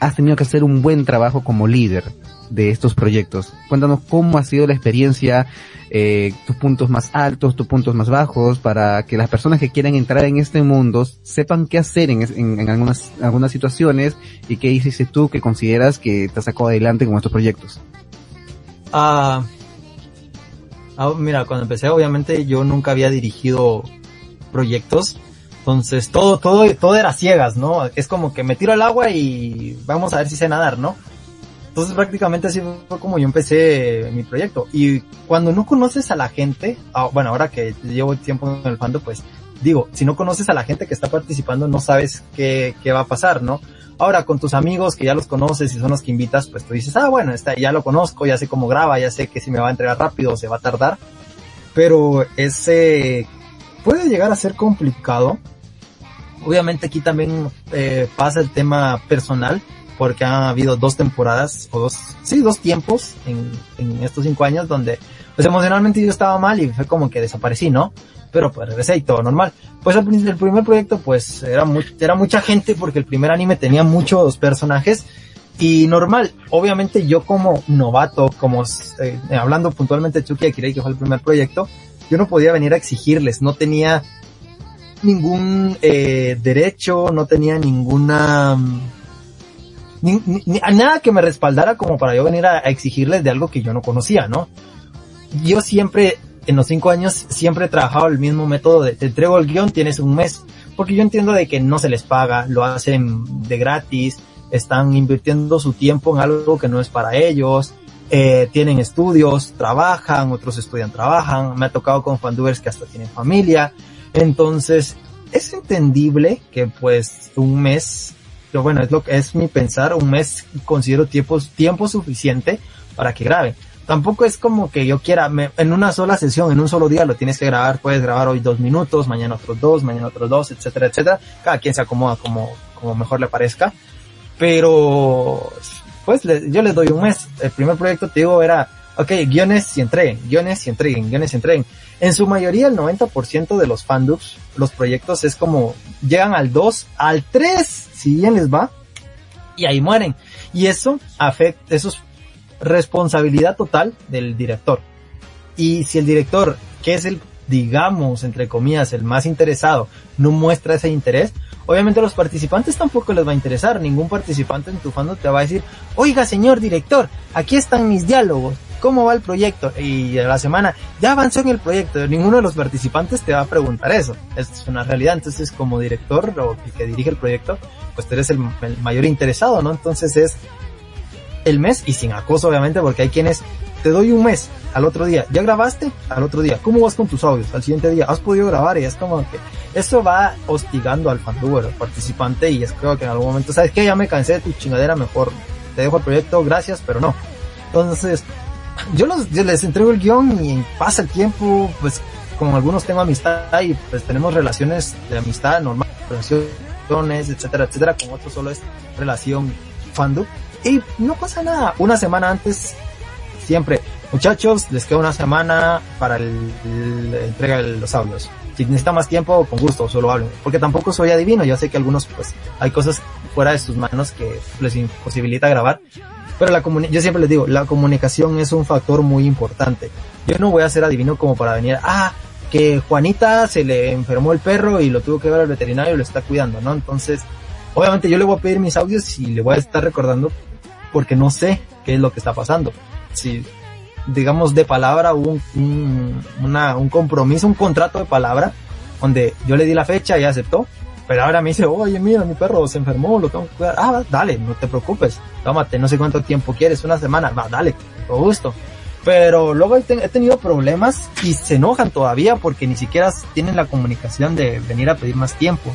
[SPEAKER 1] has tenido que hacer un buen trabajo como líder de estos proyectos. Cuéntanos cómo ha sido la experiencia, eh, tus puntos más altos, tus puntos más bajos, para que las personas que quieran entrar en este mundo sepan qué hacer en, en, algunas, algunas situaciones y qué hiciste tú que consideras que te sacó adelante con estos proyectos.
[SPEAKER 4] Ah, ah, mira, cuando empecé obviamente yo nunca había dirigido proyectos, entonces todo, todo, todo era ciegas, ¿no? Es como que me tiro al agua y vamos a ver si sé nadar, ¿no? Entonces prácticamente así fue como yo empecé mi proyecto. Y cuando no conoces a la gente, ah, bueno, ahora que llevo tiempo en el fando, pues digo, si no conoces a la gente que está participando, no sabes qué, qué va a pasar, ¿no? Ahora con tus amigos que ya los conoces y son los que invitas, pues tú dices, ah, bueno, está, ya lo conozco, ya sé cómo graba, ya sé que si me va a entregar rápido o se va a tardar. Pero ese puede llegar a ser complicado. Obviamente aquí también eh, pasa el tema personal porque ha habido dos temporadas, o dos, sí, dos tiempos en, en estos cinco años donde, pues emocionalmente yo estaba mal y fue como que desaparecí, ¿no? Pero pues regresé y todo normal. Pues el, el primer proyecto pues era, era mucha gente porque el primer anime tenía muchos personajes y normal, obviamente yo como novato, como eh, hablando puntualmente de Chucky Akirei, que fue el primer proyecto, yo no podía venir a exigirles, no tenía ningún eh, derecho, no tenía ninguna ni, ni, nada que me respaldara como para yo venir a, exigirles de algo que yo no conocía, ¿no? Yo siempre, en los cinco años, siempre he trabajado el mismo método de te entrego el guion, tienes un mes, porque yo entiendo de que no se les paga, lo hacen de gratis, están invirtiendo su tiempo en algo que no es para ellos, eh, tienen estudios, trabajan, otros estudian, trabajan, me ha tocado con fandubers que hasta tienen familia, entonces es entendible que pues un mes bueno, es lo que es mi pensar, un mes considero tiempo, tiempo suficiente para que grabe. Tampoco es como que yo quiera, en una sola sesión, en un solo día lo tienes que grabar, puedes grabar hoy dos minutos, mañana otros dos, mañana otros dos, etcétera, etcétera. Cada quien se acomoda como, como mejor le parezca. Pero, pues yo les doy un mes. El primer proyecto, te digo, era, ok, guiones y entreguen, guiones y entreguen, guiones y entreguen. En su mayoría, el 90% de los fandubs, los proyectos es como, llegan al 2, al 3, si bien les va, y ahí mueren. Y eso afecta, eso es responsabilidad total del director. Y si el director, que es el, digamos, entre comillas, el más interesado, no muestra ese interés, obviamente a los participantes tampoco les va a interesar. Ningún participante en tu fandom te va a decir, oiga señor director, aquí están mis diálogos, ¿cómo va el proyecto? Y la semana, ya avanzó en el proyecto. Ninguno de los participantes te va a preguntar eso. Es una realidad. Entonces, como director o que dirige el proyecto, pues tú eres el, el mayor interesado, ¿no? Entonces es el mes y sin acoso, obviamente, porque hay quienes te doy un mes, al otro día, ¿ya grabaste? Al otro día, ¿cómo vas con tus audios? Al siguiente día, ¿has podido grabar? Y es como que eso va hostigando al fanduber, al participante, y es creo que en algún momento, ¿sabes qué? Ya me cansé de tu chingadera, mejor te dejo el proyecto, gracias, pero no. Entonces, yo, los, yo les entrego el guion y pasa el tiempo, pues como algunos tengo amistad y pues tenemos relaciones de amistad normal, relaciones, etcétera, etcétera, con otros solo es relación fandom. Y no pasa nada. Una semana antes siempre, muchachos, les queda una semana para el, entrega de los audios. Si necesita más tiempo, con gusto, solo hablen. Porque tampoco soy adivino, yo sé que algunos, pues, hay cosas fuera de sus manos que les imposibilita grabar. Pero la yo siempre les digo, la comunicación es un factor muy importante. Yo no voy a ser adivino como para venir, ah, que Juanita se le enfermó el perro y lo tuvo que ver al veterinario y lo está cuidando, ¿no? Entonces, obviamente yo le voy a pedir mis audios y le voy a estar recordando porque no sé qué es lo que está pasando si digamos de palabra un, un, una, un compromiso, un contrato de palabra, donde yo le di la fecha y aceptó, pero ahora me dice, oye, mira, mi perro se enfermó, lo tengo que cuidar. Ah, dale, no te preocupes, tómate, no sé cuánto tiempo quieres, una semana, va, dale, con gusto. Pero luego he, tenido problemas y se enojan todavía porque ni siquiera tienen la comunicación de venir a pedir más tiempo.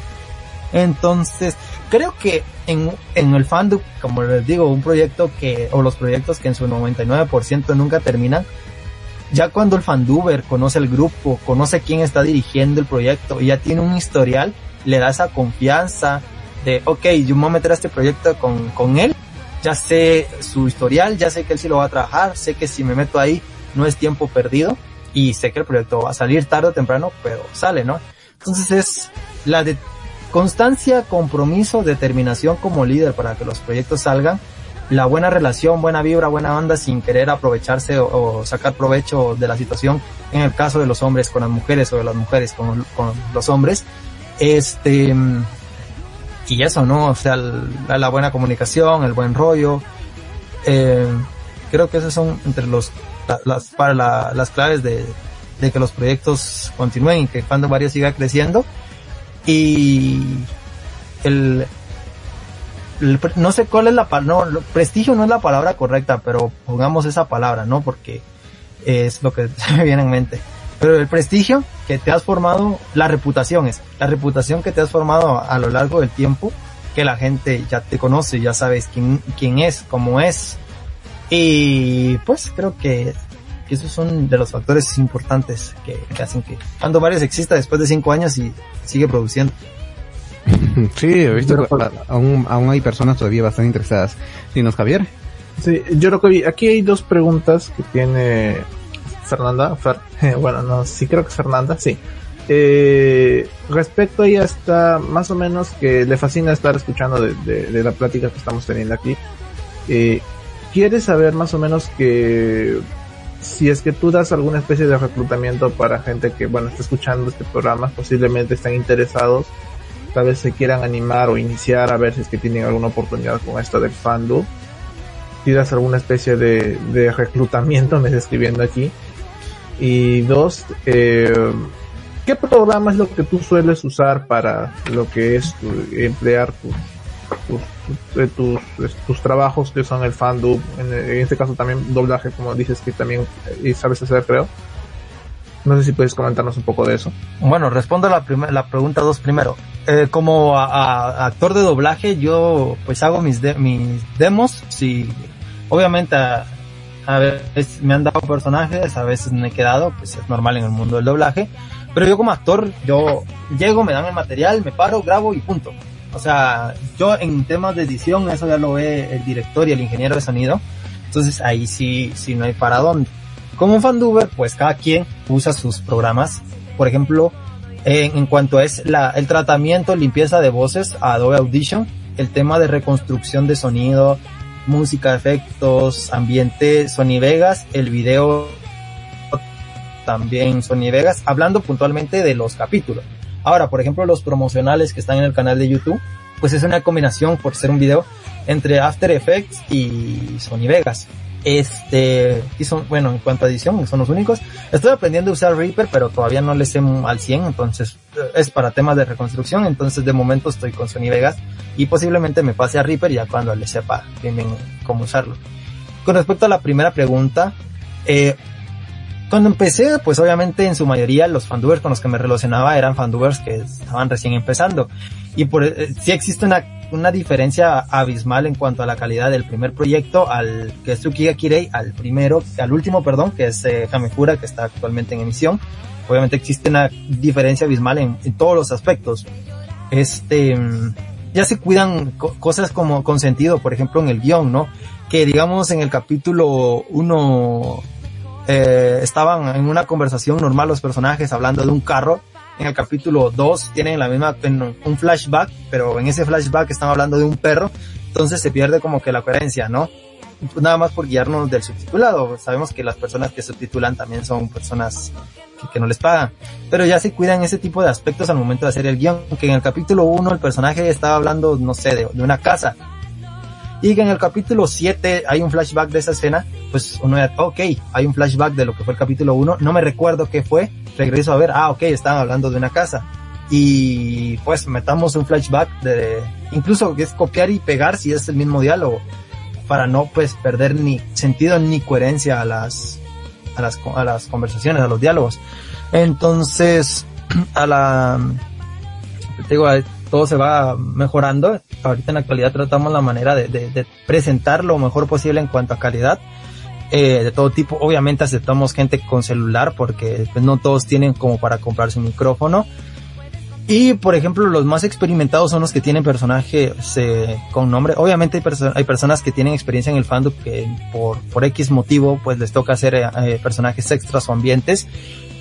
[SPEAKER 4] Entonces, creo que en, en el fandom, como les digo, un proyecto que, o los proyectos que en su 99% nunca terminan, ya cuando el fanduber conoce el grupo, conoce quién está dirigiendo el proyecto y ya tiene un historial, le da esa confianza de, ok, yo me voy a meter a este proyecto con, con él, ya sé su historial, ya sé que él sí lo va a trabajar, sé que si me meto ahí no es tiempo perdido y sé que el proyecto va a salir tarde o temprano, pero sale, ¿no? Entonces es la de Constancia, compromiso, determinación como líder para que los proyectos salgan. La buena relación, buena vibra, buena onda sin querer aprovecharse o, o sacar provecho de la situación en el caso de los hombres con las mujeres o de las mujeres con, con los hombres. Este, y eso, ¿no? O sea, la, buena comunicación, el buen rollo. Eh, creo que esos son entre los, las, para la, las claves de, de que los proyectos continúen y que cuando varios siga creciendo y el, el, no sé cuál es la palabra, no, prestigio no es la palabra correcta, pero pongamos esa palabra, ¿no? Porque es lo que se me viene en mente. Pero el prestigio que te has formado, la reputación es, la reputación que te has formado a lo largo del tiempo, que la gente ya te conoce, ya sabes quién, quién es, cómo es. Y pues creo que que esos son de los factores importantes que, que hacen que cuando varios exista después de cinco años y sigue produciendo.
[SPEAKER 1] Sí, he visto que aún, aún hay personas todavía bastante interesadas. ¿Dinos, Javier?
[SPEAKER 3] Sí, yo lo que vi, aquí hay dos preguntas que tiene Fernanda, Fer, bueno, no, sí creo que es Fernanda, sí. Eh, respecto a ella está más o menos que le fascina estar escuchando de la plática que estamos teniendo aquí. Eh, quiere saber más o menos que si es que tú das alguna especie de reclutamiento para gente que, bueno, está escuchando este programa, posiblemente están interesados, tal vez se quieran animar o iniciar a ver si es que tienen alguna oportunidad con esto del fandom. Si das alguna especie de, de reclutamiento, me está escribiendo aquí. Y dos, eh, ¿qué programa es lo que tú sueles usar para lo que es tu, emplear tu, tus, tus, tus, trabajos que son el fandom, en, este caso también doblaje, como dices que también y sabes hacer, creo. No sé si puedes comentarnos un poco de eso.
[SPEAKER 4] Bueno, respondo a la, la pregunta dos primero. Eh, como actor de doblaje, yo pues hago mis, de, mis demos. Si, obviamente, a, a veces me han dado personajes, a veces me he quedado, pues es normal en el mundo del doblaje. Pero yo como actor, yo llego, me dan el material, me paro, grabo y punto. O sea, yo en temas de edición, eso ya lo ve el director y el ingeniero de sonido. Entonces ahí sí, sí no hay para dónde. Como un fanduber, pues cada quien usa sus programas. Por ejemplo, en, en cuanto es la, el tratamiento, limpieza de voces, Adobe Audition, el tema de reconstrucción de sonido, música, efectos, ambiente, Sony Vegas, el video también Sony Vegas, hablando puntualmente de los capítulos. Ahora, por ejemplo, los promocionales que están en el canal de YouTube, pues es una combinación, por ser un video, entre After Effects y Sony Vegas. Este, y son, bueno, en cuanto a edición, son los únicos. Estoy aprendiendo a usar Reaper, pero todavía no le sé al 100, entonces es para temas de reconstrucción, entonces de momento estoy con Sony Vegas y posiblemente me pase a Reaper ya cuando le sepa bien cómo usarlo. Con respecto a la primera pregunta, eh, cuando empecé, pues obviamente en su mayoría los fandubers con los que me relacionaba eran fandubers que estaban recién empezando. Y por, eh, sí existe una, una diferencia abismal en cuanto a la calidad del primer proyecto al que es Tsukiga Kirei, al primero, al último, perdón, que es eh, que está actualmente en emisión. Obviamente existe una diferencia abismal en, en todos los aspectos. Este, ya se cuidan cosas como con sentido, por ejemplo en el guion, ¿no? Que digamos en el capítulo 1 eh, estaban en una conversación normal los personajes hablando de un carro. En el capítulo 2 tienen la misma, un flashback, pero en ese flashback están hablando de un perro. Entonces se pierde como que la coherencia, ¿no? Nada más por guiarnos del subtitulado. Sabemos que las personas que subtitulan también son personas que, no les pagan. Pero ya se cuidan ese tipo de aspectos al momento de hacer el guion. Que en el capítulo 1 el personaje estaba hablando, no sé, de una casa y en el capítulo 7 hay un flashback de esa escena, pues uno ya, ok, hay un flashback de lo que fue el capítulo 1, no me recuerdo qué fue, regreso a ver, ah, ok, estaban hablando de una casa. Y pues metamos un flashback de, incluso es copiar y pegar si es el mismo diálogo, para no pues perder ni sentido ni coherencia a las, a las, a las conversaciones, a los diálogos. Entonces, a la, digo, todo se va mejorando. Ahorita en la actualidad tratamos la manera de, presentar lo mejor posible en cuanto a calidad. Eh, de todo tipo, obviamente aceptamos gente con celular porque pues, no todos tienen como para comprarse un micrófono. Y por ejemplo, los más experimentados son los que tienen personajes eh, con nombre. Obviamente hay, personas que tienen experiencia en el fandom que por, por X motivo pues les toca hacer eh, personajes extras o ambientes.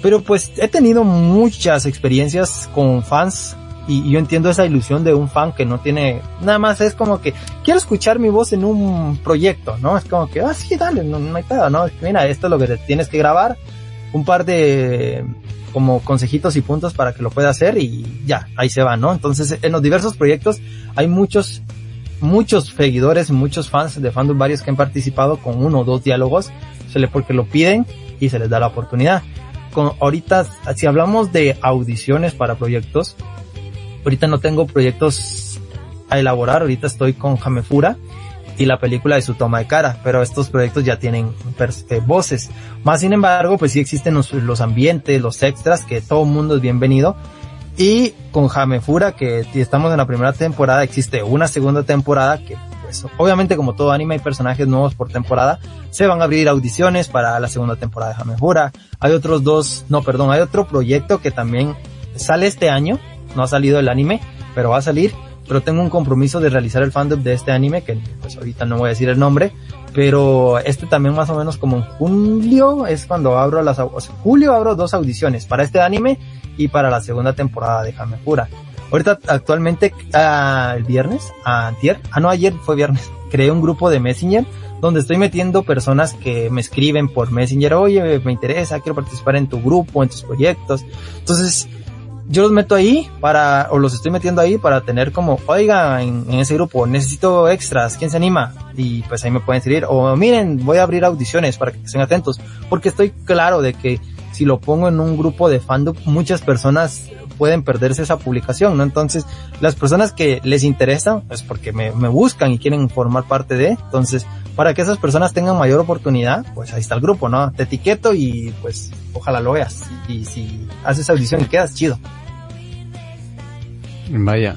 [SPEAKER 4] Pero pues he tenido muchas experiencias con fans y yo entiendo esa ilusión de un fan que no tiene, nada más es como que quiero escuchar mi voz en un proyecto, ¿no? Es como que, ah, sí, dale, no, hay pedo, ¿no? Mira, esto es lo que tienes que grabar, un par de como consejitos y puntos para que lo pueda hacer y ya, ahí se va, ¿no? Entonces, en los diversos proyectos hay muchos, muchos seguidores, muchos fans de fandom varios que han participado con uno o dos diálogos, se le porque lo piden y se les da la oportunidad. Con, ahorita, si hablamos de audiciones para proyectos, Ahorita no tengo proyectos a elaborar, ahorita estoy con Jamefura y la película de su toma de cara, pero estos proyectos ya tienen eh, voces. Más sin embargo, pues sí existen los, ambientes, los extras, que todo mundo es bienvenido. Y con Jamefura, que estamos en la primera temporada, existe una segunda temporada que pues obviamente como todo anime hay personajes nuevos por temporada, se van a abrir audiciones para la segunda temporada de Jamefura. Hay otros dos, no, perdón, hay otro proyecto que también sale este año, no ha salido el anime, pero va a salir. Pero tengo un compromiso de realizar el fandom de este anime, que pues ahorita no voy a decir el nombre, pero este también más o menos como en julio es cuando abro las, o julio abro dos audiciones para este anime y para la segunda temporada de Hamefura. Ahorita actualmente, ah, el viernes, antier, ah no, ayer fue viernes, creé un grupo de Messenger donde estoy metiendo personas que me escriben por Messenger, oye, me interesa, quiero participar en tu grupo, en tus proyectos. Entonces, yo los meto ahí para, o los estoy metiendo ahí para tener como, oiga, en, ese grupo necesito extras, ¿quién se anima? Y pues ahí me pueden seguir. O miren, voy a abrir audiciones para que estén atentos. Porque estoy claro de que si lo pongo en un grupo de fandom, muchas personas pueden perderse esa publicación, ¿no? Entonces, las personas que les interesa, pues porque me, me buscan y quieren formar parte de, entonces, para que esas personas tengan mayor oportunidad, pues ahí está el grupo, ¿no? Te etiqueto y pues ojalá lo veas. Y si haces audición y quedas chido.
[SPEAKER 1] Vaya.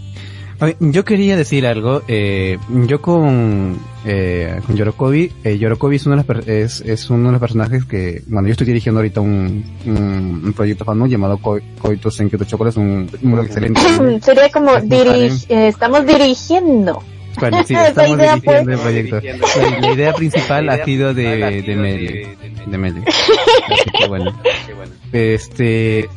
[SPEAKER 1] Yo quería decir algo, eh, yo con, eh, con Yorokobi, eh, Yorokobi es uno, de los, es, es uno de los personajes que, bueno, yo estoy dirigiendo ahorita un, un, proyecto fan llamado Coitus en Kyoto Chocolate, un, un excelente.
[SPEAKER 2] Sería como dirige, eh, estamos dirigiendo.
[SPEAKER 1] Bueno, sí, estamos dirigiendo el proyecto. La, idea principal ha sido de, de Meli. De Meli. Así que bueno. Este,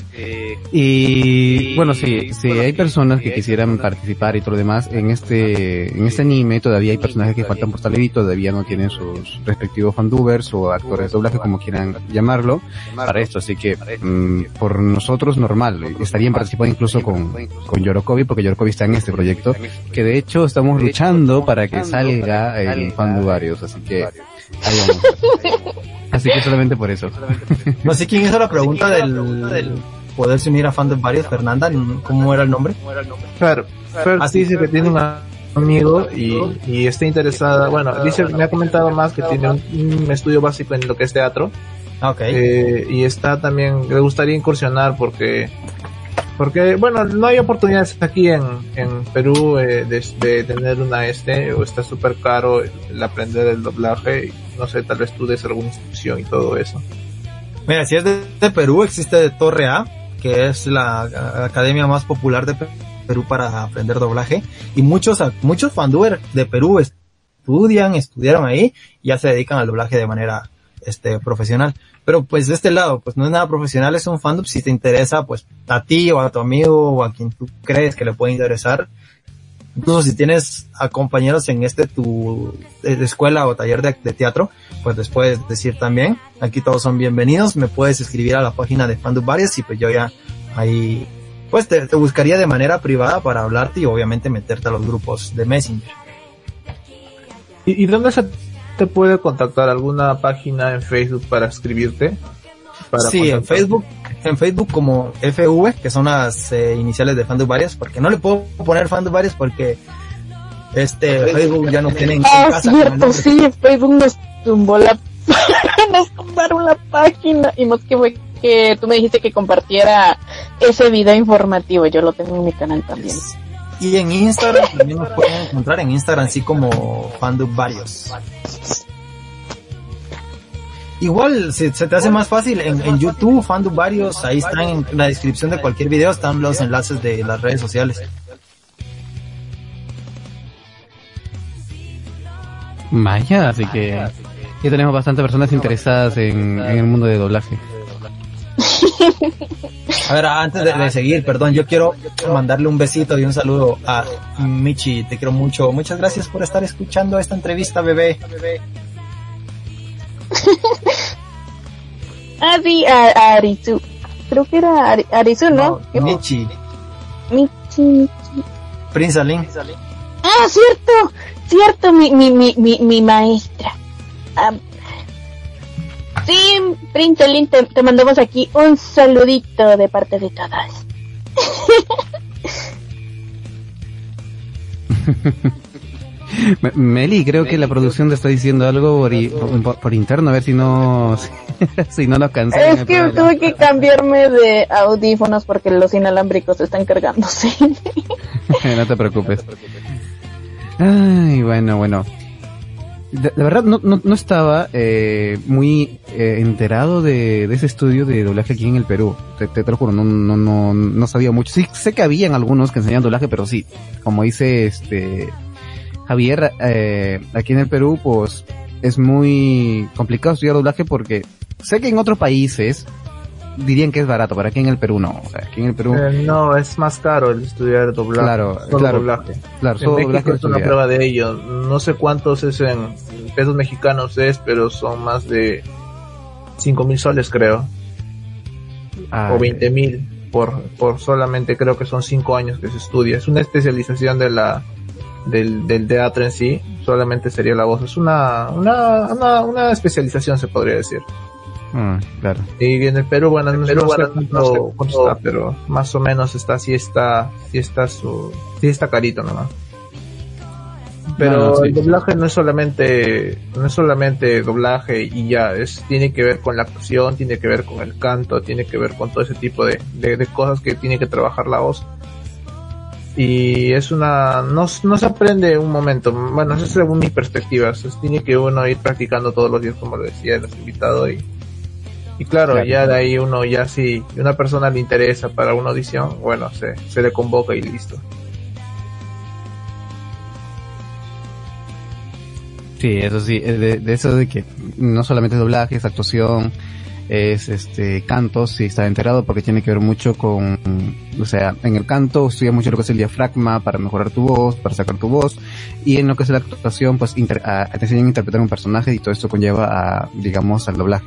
[SPEAKER 1] y bueno, sí, sí, hay personas que quisieran participar y todo lo demás. En este, en este anime todavía hay personajes que faltan por salir y todavía no tienen sus respectivos fandubers o actores de doblaje, como quieran llamarlo, para esto. Así que, mm, por nosotros normal, estarían participando incluso con, con Yorokobi, porque Yorokobi está en este proyecto, que de hecho estamos luchando para que salga en fandubarios, así que, ahí vamos. Así que solamente por eso.
[SPEAKER 4] No sé quién hizo la pregunta del, del poderse unir a fan de varios, Fernanda, ¿cómo era el nombre?
[SPEAKER 3] Fer, Fer
[SPEAKER 4] Ah,
[SPEAKER 3] dice que tiene un amigo y, y está interesada, bueno, dice, me ha comentado más que tiene un, un estudio básico en lo que es teatro,
[SPEAKER 4] Ah, ok.
[SPEAKER 3] eh, y está también, le gustaría incursionar porque, porque, bueno, no hay oportunidades aquí en, en Perú eh, de, de tener una este, o está súper caro el, el aprender el doblaje, y no sé, tal vez tú des alguna instrucción y todo eso.
[SPEAKER 4] Mira, si es de, Perú, existe Torre A, que es la academia más popular de Pe- Perú para aprender doblaje. Y muchos, muchos fanduber de Perú estudian, estudiaron ahí y ya se dedican al doblaje de manera este profesional. Pero pues de este lado, pues no es nada profesional, es un fandom. Si te interesa, pues a ti o a tu amigo o a quien tú crees que le puede interesar. Incluso si tienes a compañeros en este tu eh, escuela o taller de, de teatro, pues les puedes decir también. Aquí todos son bienvenidos. Me puedes escribir a la página de Fandom Varias y pues yo ya ahí, pues te, te buscaría de manera privada para hablarte y obviamente meterte a los grupos de Messenger.
[SPEAKER 3] ¿Y, y dónde se te puede contactar? ¿Alguna página en Facebook para escribirte? Para
[SPEAKER 4] sí, en? Facebook, en Facebook como FV, que son las eh, iniciales de Fandom Varias, porque no le puedo poner Fandom Varias porque este Facebook ya no tiene en
[SPEAKER 2] Ah,
[SPEAKER 4] casa con el
[SPEAKER 2] cierto, sí, Facebook nos tumbó la, nos tumbaron la página y más que fue que tú me dijiste que compartiera ese video informativo, yo lo tengo en mi canal también.
[SPEAKER 4] Y en Instagram también nos pueden encontrar en Instagram así como Fandom Varios. Igual, si se te hace más fácil, en, en YouTube, Fandom Varios, ahí están en la descripción de cualquier video, están los enlaces de las redes sociales.
[SPEAKER 1] Vaya, así que ya tenemos bastantes personas interesadas en, en el mundo de doblaje.
[SPEAKER 4] A ver, antes de, de seguir, perdón, yo quiero mandarle un besito y un saludo a Michi, te quiero mucho. Muchas gracias por estar escuchando esta entrevista, bebé.
[SPEAKER 2] Ah, sí, a, a Arizu. Creo que era Ari- Arizu, ¿no? ¿Qué-
[SPEAKER 4] Michi,
[SPEAKER 2] Michi, Michi.
[SPEAKER 4] Prince Alin.
[SPEAKER 2] Ah, cierto, cierto, mi, mi, mi, mi, mi maestra. Ah, sí, Princelín, te, te mandamos aquí un saludito de parte de todas.
[SPEAKER 1] Me- Meli, creo que la producción te está diciendo algo por, i- por, por interno, a ver si no, si no nos cancelan.
[SPEAKER 2] Es que tuve que cambiarme de audífonos porque los inalámbricos están cargándose.
[SPEAKER 1] no te preocupes. Ay, bueno, bueno. De, de verdad no, no, no estaba eh, muy eh, enterado de, de ese estudio de doblaje aquí en el Perú. Te, te, te lo juro, no, no, no, no sabía mucho. Sí, sé que habían algunos que enseñaban doblaje, pero sí, como dice este Javier, eh, aquí en el Perú, pues es muy complicado estudiar doblaje porque sé que en otros países dirían que es barato, pero aquí en el Perú no. O sea, aquí en el Perú,
[SPEAKER 3] Eh, no, es más caro el estudiar doblaje.
[SPEAKER 1] Claro,
[SPEAKER 3] solo
[SPEAKER 1] claro.
[SPEAKER 3] doblaje.
[SPEAKER 1] claro, solo doblaje
[SPEAKER 3] es una prueba de ello. No sé cuántos es en pesos mexicanos es, pero son más de 5 mil soles creo.
[SPEAKER 1] Ah,
[SPEAKER 3] o 20 mil por, por solamente creo que son 5 años que se estudia. Es una especialización de la del, del teatro en sí. Solamente sería la voz. Es una, una, una, una especialización se podría decir.
[SPEAKER 1] ah, claro.
[SPEAKER 3] Y en el Perú, bueno, en el Perú,
[SPEAKER 4] no sé
[SPEAKER 3] bueno,
[SPEAKER 4] cuánto-
[SPEAKER 3] no sé cuánto está, pero más o menos está, sí está, sí está su, sí está carito nomás. Pero
[SPEAKER 1] No, no, sí.
[SPEAKER 3] el doblaje no es solamente, no es solamente doblaje y ya, es, tiene que ver con la actuación, tiene que ver con el canto, tiene que ver con todo ese tipo de, de, de cosas que tiene que trabajar la voz. Y es una, no, no se aprende en un momento, bueno, eso es según mi perspectiva, es- tiene que uno ir practicando todos los días, como lo decía el invitado, y, y claro,
[SPEAKER 1] Claro.
[SPEAKER 3] ya de ahí uno ya si una persona le interesa para una audición, bueno, se, se le convoca y listo.
[SPEAKER 1] Sí, eso sí, eh, de, de eso de que no solamente doblaje, es actuación, es este canto, si está enterado, porque tiene que ver mucho con, o sea, en el canto estudia mucho lo que es el diafragma para mejorar tu voz, para sacar tu voz, y en lo que es la actuación, pues te enseñan a interpretar un personaje y todo esto conlleva a, digamos, al doblaje.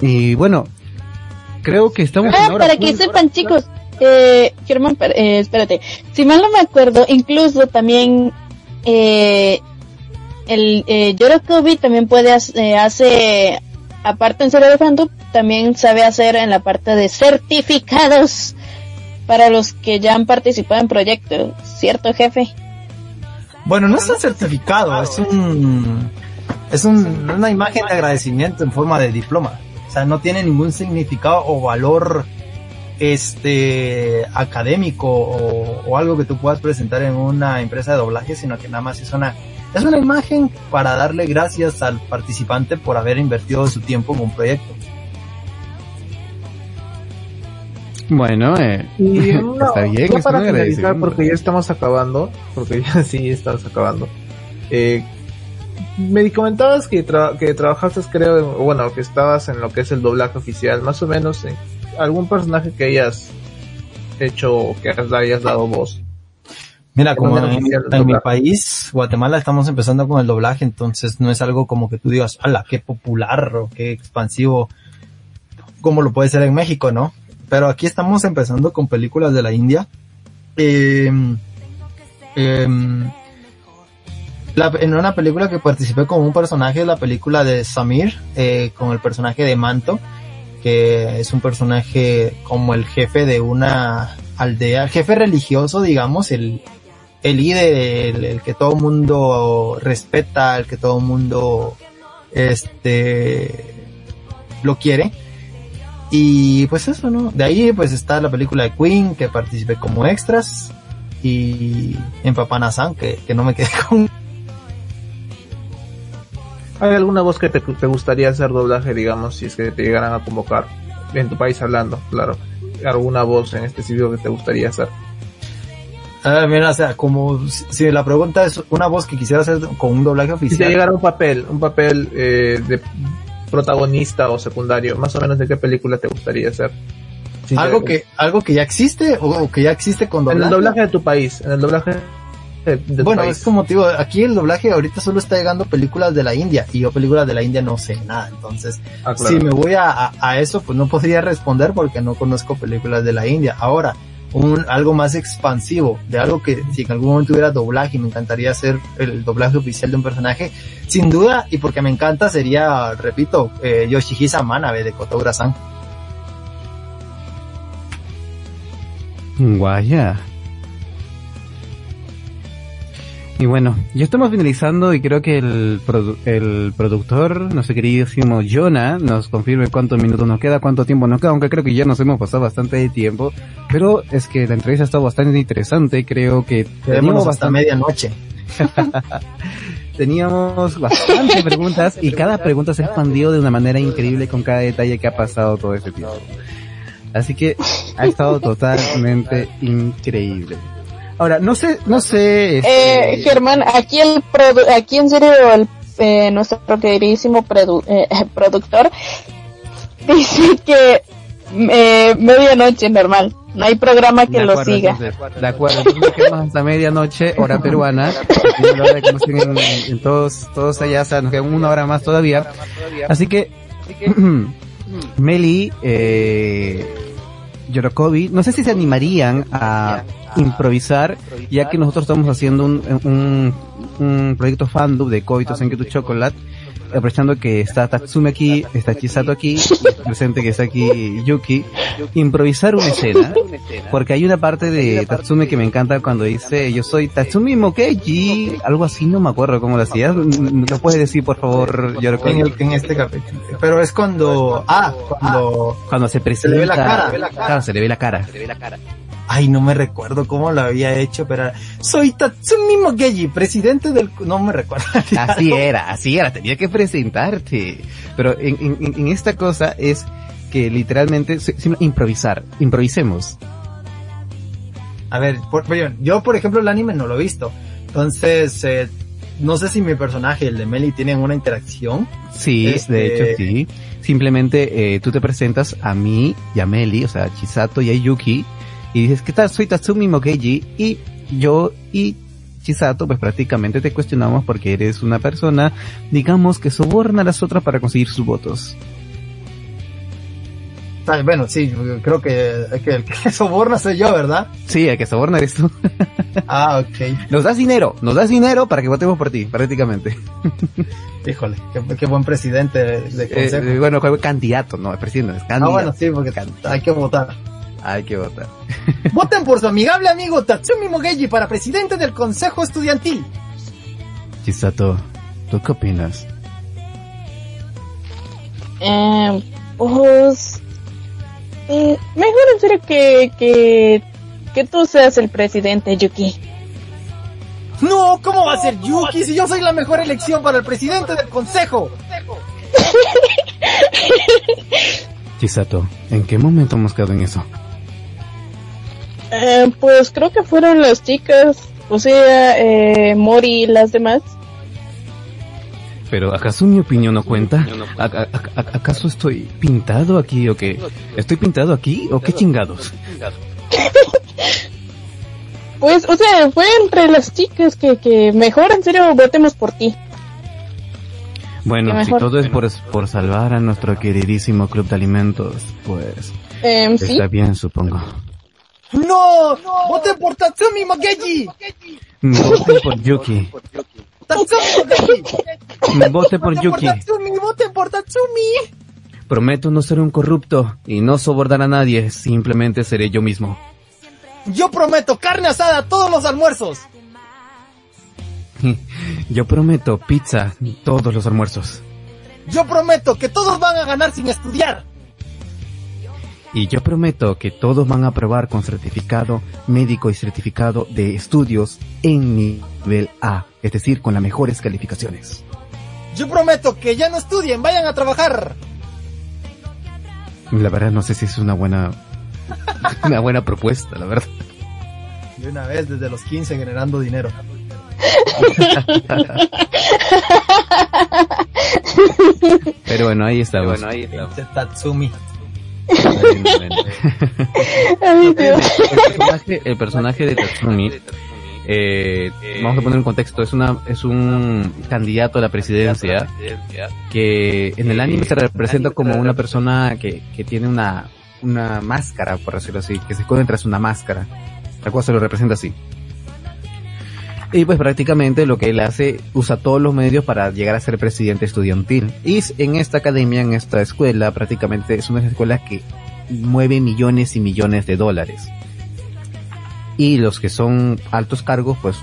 [SPEAKER 1] Y bueno, creo que estamos
[SPEAKER 2] ah, para que sepan chicos, eh, Germán, eh, espérate, si mal no me acuerdo, incluso también eh, el eh, Yorokobi también puede eh, hace aparte en de Fandom también sabe hacer en la parte de certificados para los que ya han participado en proyectos, ¿cierto jefe?
[SPEAKER 4] Bueno, no es un certificado, es un es un, una imagen de agradecimiento en forma de diploma. O sea, no tiene ningún significado o valor este académico o, o algo que tú puedas presentar en una empresa de doblaje, sino que nada más es una es una imagen para darle gracias al participante por haber invertido su tiempo en un proyecto.
[SPEAKER 1] Bueno, eh, está bien.
[SPEAKER 3] No para finalizar, porque ya estamos acabando, porque ya sí estamos acabando. Eh, me comentabas que, que trabajaste, creo, bueno, que estabas en lo que es el doblaje oficial, más o menos, en algún personaje que hayas hecho o que hayas dado voz.
[SPEAKER 4] Mira, como en, mi país, Guatemala, estamos empezando con el doblaje, entonces no es algo como que tú digas, ¡hala, qué popular o qué expansivo! Como lo puede ser en México, ¿no? Pero aquí estamos empezando con películas de la India. Eh, en una película que participé con un personaje, la película de Samir, eh, con el personaje de Manto, que es un personaje como el jefe de una aldea, jefe religioso, digamos, el, el líder, el, que todo mundo respeta, el que todo mundo este lo quiere. Y pues eso, ¿no? De ahí pues está la película de Queen, que participé como extras, y en Papanasan, que, que no me quedé con...
[SPEAKER 3] ¿Hay alguna voz que te, te, gustaría hacer doblaje, digamos, si es que te llegaran a convocar en tu país hablando, claro? ¿Alguna voz en específico que te gustaría hacer?
[SPEAKER 4] Ah, mira, o sea, como si la pregunta es una voz que quisiera hacer con un doblaje oficial.
[SPEAKER 3] Si te llegara un papel, un papel eh, de protagonista o secundario, más o menos de qué película te gustaría hacer.
[SPEAKER 4] algo que algo que ya existe o, que ya existe con
[SPEAKER 3] doblaje. En el doblaje de tu país, en el doblaje
[SPEAKER 4] de, tu bueno, es como digo, aquí el doblaje ahorita solo está llegando películas de la India y yo películas de la India no sé nada, entonces ah, si me voy a, a, eso pues no podría responder porque no conozco películas de la India. Ahora, un, algo más expansivo, de algo que si en algún momento hubiera doblaje me encantaría hacer el doblaje oficial de un personaje, sin duda, y porque me encanta, sería, repito, eh, Yoshihisa Manabe de Kotoura-san.
[SPEAKER 1] Guaya. Y bueno, ya estamos finalizando y creo que el, el productor, nuestro queridísimo Jonah, nos confirme cuántos minutos nos queda, cuánto tiempo nos queda, aunque creo que ya nos hemos pasado bastante de tiempo, pero es que la entrevista ha estado bastante interesante, creo que
[SPEAKER 4] teníamos hasta medianoche.
[SPEAKER 1] teníamos bastantes preguntas y cada pregunta se expandió de una manera increíble con cada detalle que ha pasado todo este tiempo. Así que ha estado totalmente increíble. Ahora, no sé, no sé.
[SPEAKER 2] Este... Eh, Germán, aquí el aquí en serio el, eh, nuestro queridísimo eh, productor dice que eh, medianoche normal. No hay programa que lo siga.
[SPEAKER 1] de acuerdo, entonces quedamos hasta medianoche, hora peruana. en, en, todos, todos allá, o sea, nos queda una hora más todavía. Así que, Meli, eh, Yorokobi, no sé si se animarían a improvisar, ya que nosotros estamos haciendo un, un, un proyecto fandom de Koito Senketu Chocolate, aprovechando que está Tatsumi aquí, está Chisato aquí, presente que está aquí Yuki, improvisar una escena, porque hay una parte de Tatsumi que me encanta cuando dice yo soy Tatsumi Mokeji, algo así, no me acuerdo cómo lo hacía, ¿lo puedes decir por favor,
[SPEAKER 4] Yoroko? En, en este capítulo, pero es cuando, ah, cuando,
[SPEAKER 1] cuando se presenta, se le ve la cara, claro, se le ve la cara. Se le ve la cara.
[SPEAKER 4] Ay, no me recuerdo cómo lo había hecho, pero soy Tatsumi Mogeji, presidente del... No me recuerdo.
[SPEAKER 1] Así era, así era, tenía que presentarte. Pero en, en, en esta cosa es que literalmente, improvisar, improvisemos.
[SPEAKER 4] A ver, por, yo por ejemplo el anime no lo he visto. Entonces, eh, no sé si mi personaje, el de Meli, tienen una interacción.
[SPEAKER 1] Sí,
[SPEAKER 4] Este-
[SPEAKER 1] de hecho sí. Simplemente eh, tú te presentas a mí y a Meli, o sea, a Chisato y a Yuki, y dices, ¿qué tal? Soy Tatsumi Mokeji, y yo y Chisato, pues prácticamente te cuestionamos porque eres una persona, digamos, que soborna a las otras para conseguir sus votos.
[SPEAKER 4] Ah, Bueno, sí, creo que, que el que soborna soy yo, ¿verdad?
[SPEAKER 1] Sí, el que soborna eres tú.
[SPEAKER 4] Ah, ok.
[SPEAKER 1] Nos das dinero, nos das dinero para que votemos por ti, prácticamente.
[SPEAKER 4] Híjole, qué, qué buen presidente de,
[SPEAKER 1] Eh,
[SPEAKER 4] consejo.
[SPEAKER 1] eh, bueno, fue candidato, no, es presidente, es
[SPEAKER 4] ah,
[SPEAKER 1] candidato.
[SPEAKER 4] bueno, sí, porque hay que votar.
[SPEAKER 1] Hay que votar.
[SPEAKER 4] Voten por su amigable amigo Tatsumi Mogeji para presidente del Consejo Estudiantil.
[SPEAKER 1] Chisato, ¿tú qué opinas?
[SPEAKER 2] Eh, pues, eh, mejor en serio que, que, que tú seas el presidente, Yuki.
[SPEAKER 4] No, ¿cómo va a ser Yuki si yo soy la mejor elección para el presidente del Consejo?
[SPEAKER 1] Chisato, ¿en qué momento hemos quedado en eso?
[SPEAKER 2] Eh, pues creo que fueron las chicas, o sea, eh, Mori y las demás.
[SPEAKER 1] Pero ¿acaso mi opinión no cuenta? ¿A- a- a- ¿Acaso estoy pintado aquí o qué? ¿Estoy pintado aquí o qué chingados?
[SPEAKER 2] Pues, o sea, fue entre las chicas que, que mejor en serio votemos por ti.
[SPEAKER 1] Bueno, si todo es por, por salvar a nuestro queridísimo club de alimentos, pues
[SPEAKER 2] Eh, sí,
[SPEAKER 1] está bien, supongo.
[SPEAKER 4] ¡No! ¡Voten por Tatsumi Mogeji!
[SPEAKER 1] Vote por Yuki.
[SPEAKER 4] ¡Tatsumi Mogeji!
[SPEAKER 1] Vote por
[SPEAKER 4] ¡Voten
[SPEAKER 1] Yuki.
[SPEAKER 4] ¡Voten por Tatsumi!
[SPEAKER 1] Prometo no ser un corrupto y no sobornar a nadie, simplemente seré yo mismo.
[SPEAKER 4] Yo prometo carne asada todos los almuerzos.
[SPEAKER 1] Yo prometo pizza todos los almuerzos.
[SPEAKER 4] Yo prometo que todos van a ganar sin estudiar.
[SPEAKER 1] Y yo prometo que todos van a aprobar con certificado médico y certificado de estudios en nivel A, es decir, con las mejores calificaciones.
[SPEAKER 4] Yo prometo que ya no estudien, vayan a trabajar.
[SPEAKER 1] La verdad no sé si es una buena una buena propuesta, la verdad.
[SPEAKER 4] De una vez desde los 15 generando dinero.
[SPEAKER 1] Pero bueno, ahí está. Bueno, ahí
[SPEAKER 4] De Tatsumi.
[SPEAKER 1] El personaje, el personaje de Tatsumi, eh, vamos a poner un contexto, es una, es un candidato a la presidencia que en el anime se representa como una persona que, que tiene una, una máscara, por decirlo así, que se esconde tras una máscara. La cual se lo representa así. Y pues prácticamente lo que él hace, usa todos los medios para llegar a ser presidente estudiantil. Y en esta academia, en esta escuela, prácticamente es una escuela que mueve millones y millones de dólares. Y los que son altos cargos, pues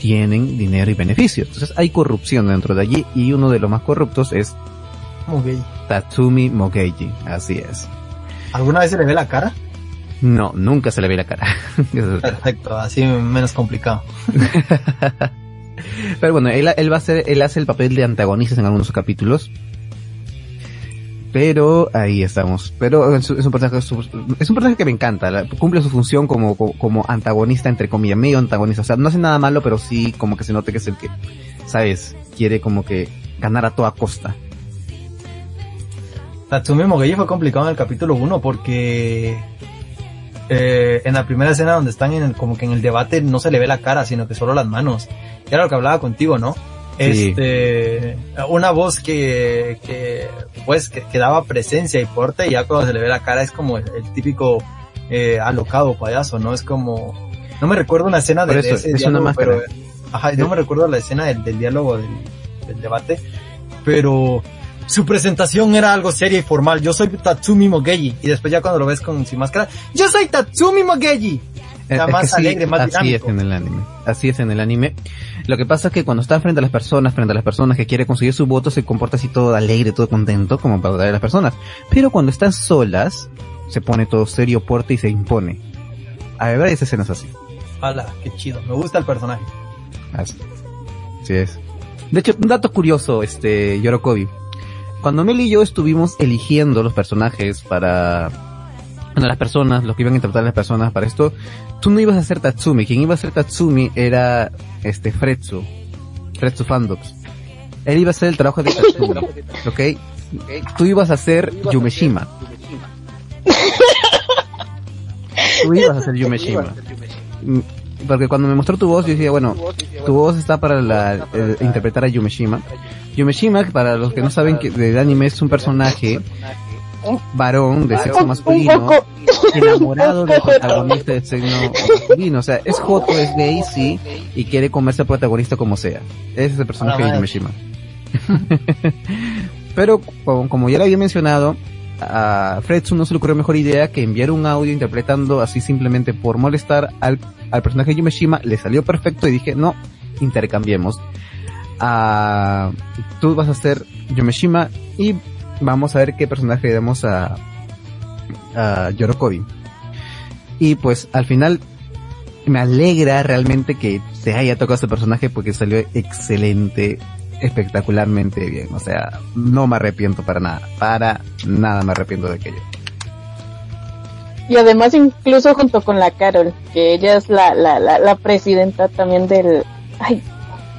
[SPEAKER 1] tienen dinero y beneficios. Entonces hay corrupción dentro de allí y uno de los más corruptos es
[SPEAKER 4] Mogeji.
[SPEAKER 1] Tatsumi Mogeji. Así es.
[SPEAKER 4] ¿Alguna vez se le ve la cara?
[SPEAKER 1] No, nunca se le ve la cara.
[SPEAKER 4] Perfecto, así menos complicado.
[SPEAKER 1] Pero bueno, él, él va a ser, él hace el papel de antagonistas en algunos capítulos. Pero ahí estamos. Pero es, un personaje, es un personaje que me encanta. cumple su función como, como, como antagonista, entre comillas, medio antagonista. O sea, no hace nada malo, pero sí como que se note que es el que, sabes, quiere como que ganar a toda costa.
[SPEAKER 4] Tatsumi Mogeji fue complicado en el capítulo 1 porque eh, en la primera escena donde están en el, como que en el debate no se le ve la cara, sino que solo las manos. Era lo que hablaba contigo, ¿no?
[SPEAKER 1] Sí.
[SPEAKER 4] Este, una voz que, que pues, que, que daba presencia y porte y ya cuando se le ve la cara es como el, el típico eh, alocado payaso, ¿no? Es como, no me recuerdo una escena de,
[SPEAKER 1] eso,
[SPEAKER 4] ese
[SPEAKER 1] es una
[SPEAKER 4] diálogo,
[SPEAKER 1] máscara.
[SPEAKER 4] pero, ajá, no me recuerdo la escena del, del diálogo del, del debate, pero su presentación era algo seria y formal. Yo soy Tatsumi Mogeji. Y después ya cuando lo ves con sin máscara, yo soy Tatsumi Mogeji.
[SPEAKER 1] Es-
[SPEAKER 4] Está
[SPEAKER 1] es
[SPEAKER 4] más
[SPEAKER 1] sí,
[SPEAKER 4] alegre, más
[SPEAKER 1] así
[SPEAKER 4] dinámico.
[SPEAKER 1] es en el anime. Así es en el anime. Lo que pasa es que cuando está frente a las personas, frente a las personas que quiere conseguir su voto, se comporta así todo alegre, todo contento, como para a las personas. Pero cuando están solas, se pone todo serio, porte y se impone. A ver, hay escenas así.
[SPEAKER 4] Hala, qué chido. Me gusta el personaje.
[SPEAKER 1] Así. Así es. De hecho, un dato curioso, este, Yorokobi. Cuando Mel y yo estuvimos eligiendo los personajes para, bueno, las personas, los que iban a interpretar a las personas para esto, tú no ibas a ser Tatsumi, quien iba a ser Tatsumi era, este, Fretsu. Fretsu Fandoms. Él iba a hacer el trabajo de Katsumi, ¿ok? Tú ibas a ser Yumeshima. Tú ibas a ser Yumeshima. Porque cuando me mostró tu voz, yo decía, bueno, tu voz está para la, eh, interpretar a Yumeshima. Yumeshima, para los que no saben que del anime es un personaje varón de sexo masculino enamorado del protagonista de sexo masculino. O sea, es joto, es gay, sí, y quiere comerse al protagonista como sea. Ese es el personaje de. Yumeshima. Pero, como, como ya lo había mencionado, a Fredsu no se le ocurrió mejor idea que enviar un audio interpretando así simplemente por molestar al, al personaje de Yumeshima. Le salió perfecto y dije, no, intercambiemos. Ah, tú vas a ser Yumeshima y vamos a ver qué personaje le damos a, a Yorokobi. Y pues al final me alegra realmente que te haya tocado este personaje porque salió excelente, espectacularmente bien. O sea, no me arrepiento para nada, para nada me arrepiento de aquello.
[SPEAKER 2] Y además incluso junto con la Carol, que ella es la, la, la, la presidenta también del... Ay,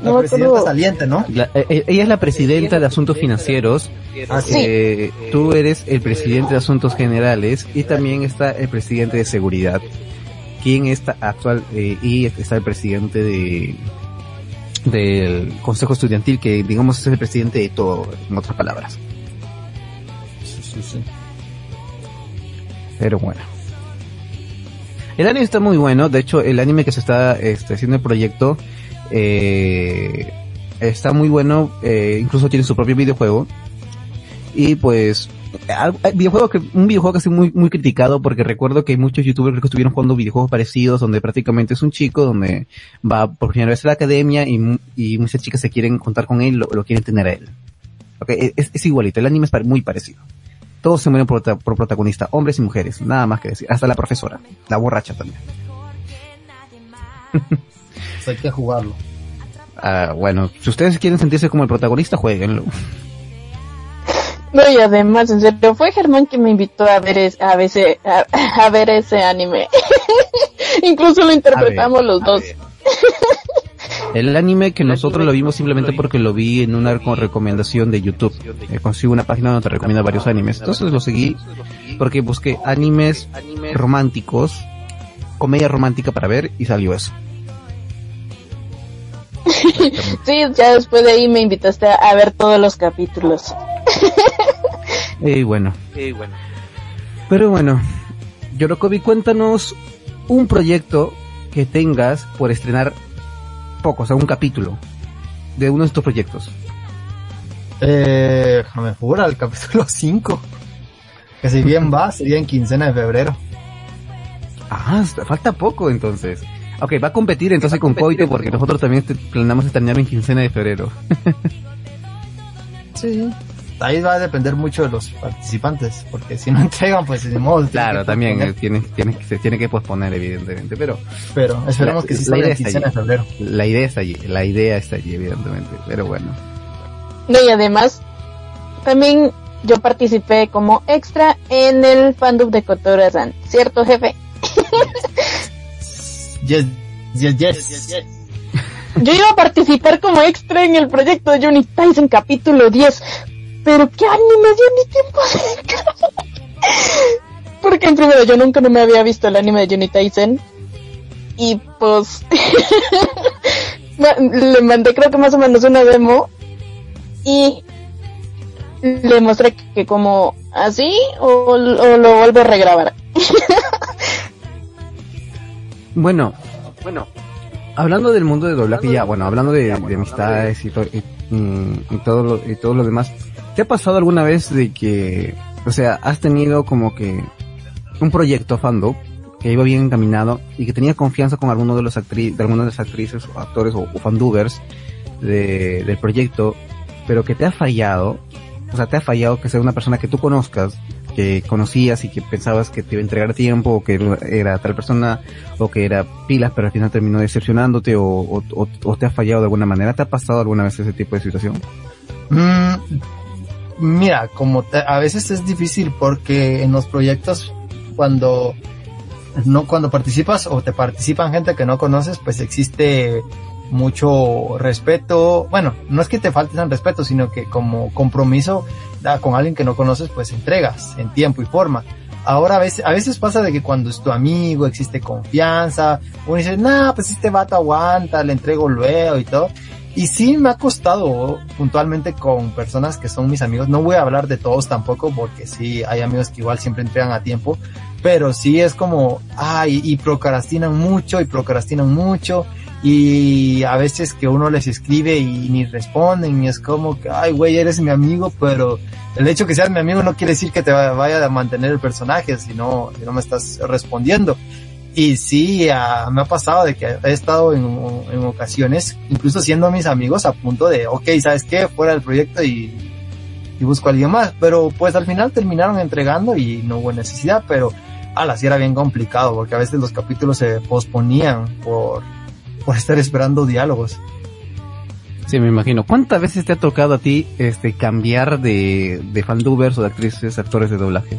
[SPEAKER 4] La
[SPEAKER 2] no me
[SPEAKER 4] presidenta
[SPEAKER 2] acuerdo.
[SPEAKER 4] saliente, ¿no?
[SPEAKER 1] La- eh, eh, ella es la presidenta de asuntos financieros.
[SPEAKER 4] Ah, sí.
[SPEAKER 1] eh, tú eres el presidente de asuntos generales y también está el presidente de seguridad. Quien está actual eh, y está el presidente de del consejo estudiantil que digamos es el presidente de todo, en otras palabras.
[SPEAKER 4] Sí, sí, sí.
[SPEAKER 1] Pero bueno. El anime está muy bueno. De hecho, el anime que se está este, haciendo el proyecto eh, está muy bueno. eh, incluso tiene su propio videojuego. Y pues, al videojuego que, un videojuego que ha sido muy, muy criticado porque recuerdo que muchos youtubers creo que estuvieron jugando videojuegos parecidos donde prácticamente es un chico donde va por primera vez a la academia y, mu- y muchas chicas se quieren juntar con él, lo, lo quieren tener a él. Ok, es, es igualito, el anime es muy parecido. Todos se mueren por, por protagonista, hombres y mujeres, nada más que decir. Hasta la profesora, la borracha también.
[SPEAKER 4] Hay que jugarlo.
[SPEAKER 1] Ah, bueno, si ustedes quieren sentirse como el protagonista, jueguenlo.
[SPEAKER 2] No, y además, en serio, fue Germán quien me invitó a ver, es, a, veces, a, a ver ese anime. incluso lo interpretamos los dos.
[SPEAKER 1] El anime que nosotros lo vimos simplemente porque lo vi en una co- recomendación de YouTube. Eh, consigo una página donde te recomienda varios animes. Entonces lo seguí porque busqué animes románticos, comedia romántica para ver y salió eso.
[SPEAKER 2] Sí, ya después de ahí me invitaste a, a ver todos los capítulos.
[SPEAKER 1] Y bueno. Pero bueno, Yorokobi, cuéntanos un proyecto que tengas por estrenar poco, o sea, un capítulo de uno de estos proyectos.
[SPEAKER 4] Eh, déjame jugar al capítulo 5. Que si bien va, sería en quincena de febrero.
[SPEAKER 1] Ah, falta poco entonces. Ok, va a competir entonces con Coito porque nosotros también planeamos estrenar en quincena de febrero.
[SPEAKER 4] Sí. Ahí va a depender mucho de los participantes, porque si no entregan, pues ni modo.
[SPEAKER 1] Claro, también tiene, tiene, que- se tiene que posponer evidentemente, pero
[SPEAKER 4] Pero esperemos
[SPEAKER 1] La-
[SPEAKER 4] que sí
[SPEAKER 1] la
[SPEAKER 4] salga
[SPEAKER 1] idea
[SPEAKER 4] en
[SPEAKER 1] está
[SPEAKER 4] quincena de
[SPEAKER 1] allí.
[SPEAKER 4] febrero.
[SPEAKER 1] la idea está allí, la idea está allí evidentemente, pero bueno.
[SPEAKER 2] No, y además, también yo participé como extra en el fandom de Kotora-san, ¿cierto, jefe?
[SPEAKER 4] Yes, yes, yes.
[SPEAKER 2] Yo iba a participar como extra en el proyecto de Johnny Tyson capítulo 10. Pero qué anime dio ni tiempo de Porque en primero yo nunca no me había visto el anime de Johnny Tyson. Y pues le mandé creo que más o menos una demo. Y le mostré que como así o, o lo vuelvo a regrabar.
[SPEAKER 1] Bueno, bueno, hablando del mundo de doblaje ya, bueno, hablando de, de amistades y, to- y, mm, y todo lo, y todo lo demás, ¿te ha pasado alguna vez de que, o sea, has tenido como que un proyecto fandom que iba bien encaminado y que tenía confianza con alguno de los actrices, de alguna de las actrices o actores o, o fandubers de, del proyecto, pero que te ha fallado, o sea, te ha fallado que sea una persona que tú conozcas, que conocías y que pensabas que te iba a entregar tiempo, o que era tal persona, o que era pilas, pero al final terminó decepcionándote, o, te ha fallado de alguna manera. ¿Te ha pasado alguna vez ese tipo de situación?
[SPEAKER 4] Mm, mira, como a veces es difícil porque en los proyectos cuando no cuando participas o te participan gente que no conoces, pues existe mucho respeto. Bueno, no es que te falte el respeto, sino que como compromiso con alguien que no conoces, pues entregas en tiempo y forma. Ahora a veces, a veces pasa de que cuando es tu amigo existe confianza, uno dice, nah, pues este vato aguanta, le entrego luego y todo. Y sí me ha costado puntualmente con personas que son mis amigos. No voy a hablar de todos tampoco porque sí hay amigos que igual siempre entregan a tiempo. Pero sí es como, ay, y procrastinan mucho y procrastinan mucho. Y a veces que uno les escribe y ni responden y es como que, ay, güey, eres mi amigo, pero el hecho que seas mi amigo no quiere decir que te vaya a mantener el personaje si no, si no me estás respondiendo. Y sí, me ha pasado de que he estado en, ocasiones, incluso siendo mis amigos, a punto de, ok, ¿sabes qué? Fuera del proyecto y, y busco a alguien más. Pero pues al final terminaron entregando y no hubo necesidad, pero ala, sí era bien complicado porque a veces los capítulos se posponían por, por estar esperando diálogos.
[SPEAKER 1] Sí, me imagino. ¿Cuántas veces te ha tocado a ti este cambiar de, de fandubers o de actrices, actores de doblaje?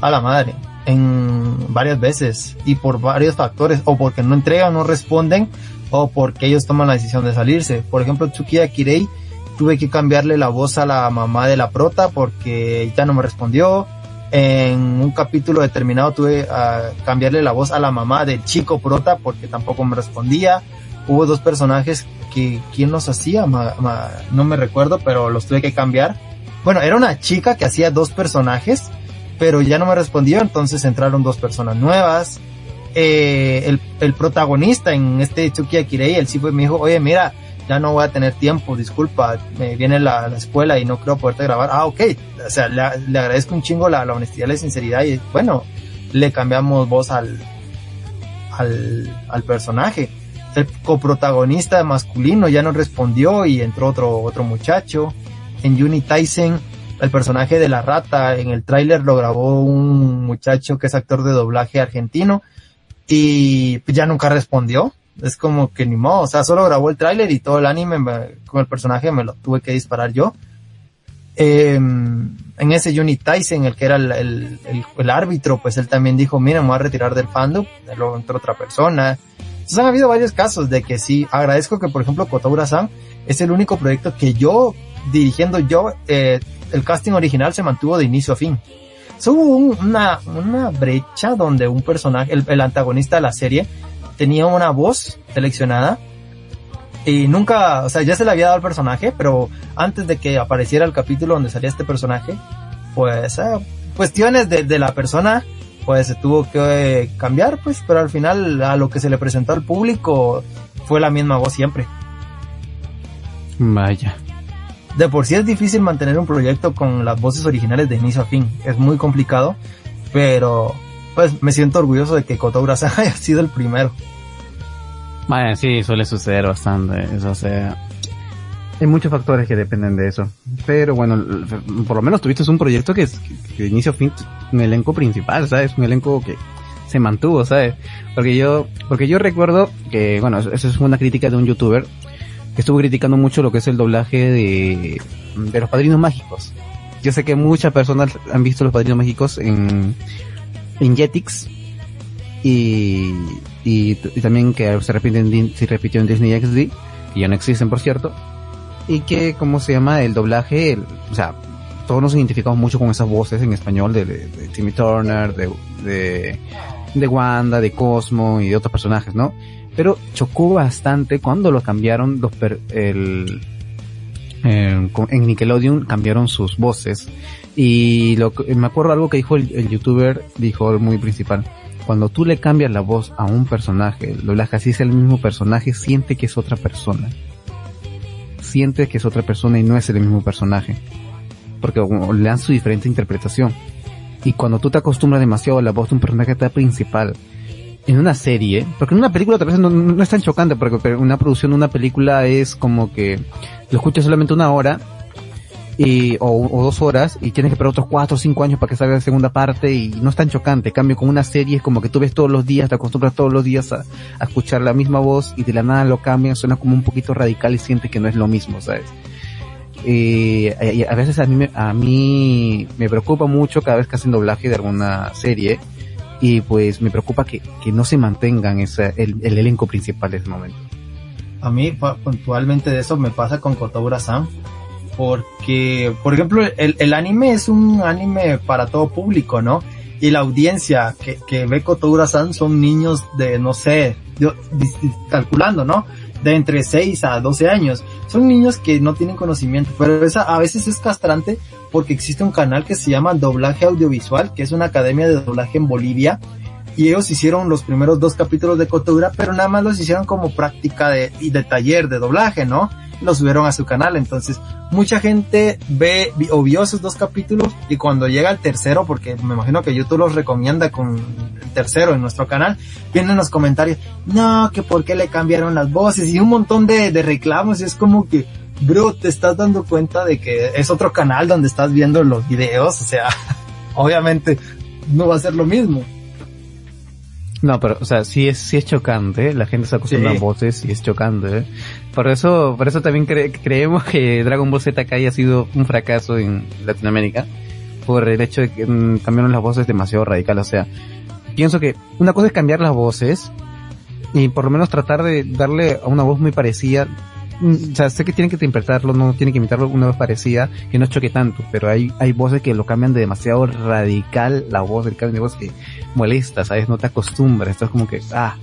[SPEAKER 4] A la madre en varias veces y por varios factores o porque no entregan, no responden o porque ellos toman la decisión de salirse. Por ejemplo, Tsukiya Kirei tuve que cambiarle la voz a la mamá de la prota porque ya no me respondió. En un capítulo determinado tuve que cambiarle la voz a la mamá del chico prota porque tampoco me respondía. Hubo dos personajes que, ¿quién los hacía? no me recuerdo, pero los tuve que cambiar. Bueno, era una chica que hacía dos personajes pero ya no me respondió, entonces entraron dos personas nuevas. Eh, el, el, protagonista en este Chucky Akirei, el fue, me dijo, oye, mira, ya no voy a tener tiempo, disculpa, me viene la, la escuela y no creo poderte grabar. Ah, ok, o sea, le, le agradezco un chingo la, la, honestidad, la sinceridad y bueno, le cambiamos voz al, al, al personaje. El coprotagonista masculino ya no respondió y entró otro, otro muchacho. En Uni Tyson el personaje de la rata en el tráiler lo grabó un muchacho que es actor de doblaje argentino y ya nunca respondió. Es como que ni modo, o sea, solo grabó el tráiler y todo el anime con el personaje me lo tuve que disparar yo. Em, en ese Unit Tyson, el que era el, el, árbitro, pues él también dijo, mira, me voy a retirar del fandom, luego entró otra persona. Entonces han habido varios casos de que sí, agradezco que por ejemplo Kotoura-san es el único proyecto que yo, dirigiendo yo, eh, el casting original se mantuvo de inicio a fin. hubo una, una brecha donde un personaje, el, antagonista de la serie, tenía una voz seleccionada y nunca, o sea, ya se le había dado al personaje, pero antes de que apareciera el capítulo donde salía este personaje, pues eh, cuestiones de, de, la persona, pues se tuvo que cambiar, pues, pero al final a lo que se le presentó al público fue la misma voz siempre.
[SPEAKER 1] Vaya
[SPEAKER 4] de por sí es difícil mantener un proyecto con las voces originales de inicio a fin. Es muy complicado, pero pues me siento orgulloso de que Kotoura haya sido el primero.
[SPEAKER 1] Vaya, sí, suele suceder bastante. Eso, sea, hay muchos factores que dependen de eso. Pero bueno, por lo menos tuviste un proyecto que, es, que de inicio a fin, un elenco principal, ¿sabes? Un elenco que se mantuvo, ¿sabes? Porque yo, porque yo recuerdo que, bueno, eso es una crítica de un youtuber que estuvo criticando mucho lo que es el doblaje de, de los padrinos mágicos. Yo sé que muchas personas han visto los padrinos mágicos en, en Jetix y, y, también que se repitió en Disney XD, que ya no existen por cierto, y que, ¿cómo se llama? El doblaje, o sea, todos nos identificamos mucho con esas voces en español de, Timmy Turner, de, de, Wanda, de Cosmo y de otros personajes, ¿no? pero chocó bastante cuando lo cambiaron los el, en Nickelodeon cambiaron sus voces y lo, me acuerdo algo que dijo el, youtuber, dijo muy principal, cuando tú le cambias la voz a un personaje, lo doblaje así es el mismo personaje, siente que es otra persona. Siente que es otra persona y no es el mismo personaje. Porque le dan su diferente interpretación. Y cuando tú te acostumbras demasiado a la voz de un personaje principal, en una serie, porque en una película tal vez no, es tan chocante, porque una producción de una película es como que lo escuchas solamente una hora y, o, dos horas y tienes que esperar otros cuatro o cinco años para que salga la segunda parte y no es tan chocante. En cambio, con una serie es como que tú ves todos los días, te acostumbras todos los días a, escuchar la misma voz y de la nada lo cambian, suena como un poquito radical y sientes que no es lo mismo, ¿sabes? y a veces a mí, a mí me preocupa mucho cada vez que hacen doblaje de alguna serie y pues me preocupa que, que no se mantengan esa, el, el, elenco principal de ese momento.
[SPEAKER 4] a mí puntualmente de eso me pasa con Kotoura-san, porque, por ejemplo, el, anime es un anime para todo público, ¿no? Y la audiencia que, ve Kotoura-san son niños de, no sé, calculando, ¿no? De entre 6 a 12 años. Son niños que no tienen conocimiento, pero esa a veces es castrante porque existe un canal que se llama Doblaje Audiovisual, que es una academia de doblaje en Bolivia, y ellos hicieron los primeros dos capítulos de Kotoura, pero nada más los hicieron como práctica de, y de taller de doblaje, ¿no? Los subieron a su canal, entonces mucha gente ve o esos dos capítulos y cuando llega el tercero, porque me imagino que YouTube los recomienda con el tercero en nuestro canal, vienen los comentarios, no, que por qué le cambiaron las voces y un montón de, de reclamos y es como que, bro, te estás dando cuenta de que es otro canal donde estás viendo los videos, o sea, obviamente no va a ser lo mismo.
[SPEAKER 1] No, pero, o sea, sí es, sí es chocante, la gente se acostumbra a voces y es chocante. ¿eh? Por eso, por eso también creemos que Dragon Ball Z haya sido un fracaso en Latinoamérica, por el hecho de que mm, cambiaron las voces demasiado radical, o sea, pienso que una cosa es cambiar las voces y por lo menos tratar de darle a una voz muy parecida o sea, sé que tienen que interpretarlo, no tienen que imitarlo una vez parecida, que no choque tanto, pero hay, hay voces que lo cambian de demasiado radical, la voz, el cambio de voz que molesta, ¿sabes? No te acostumbras, estás como que, ah.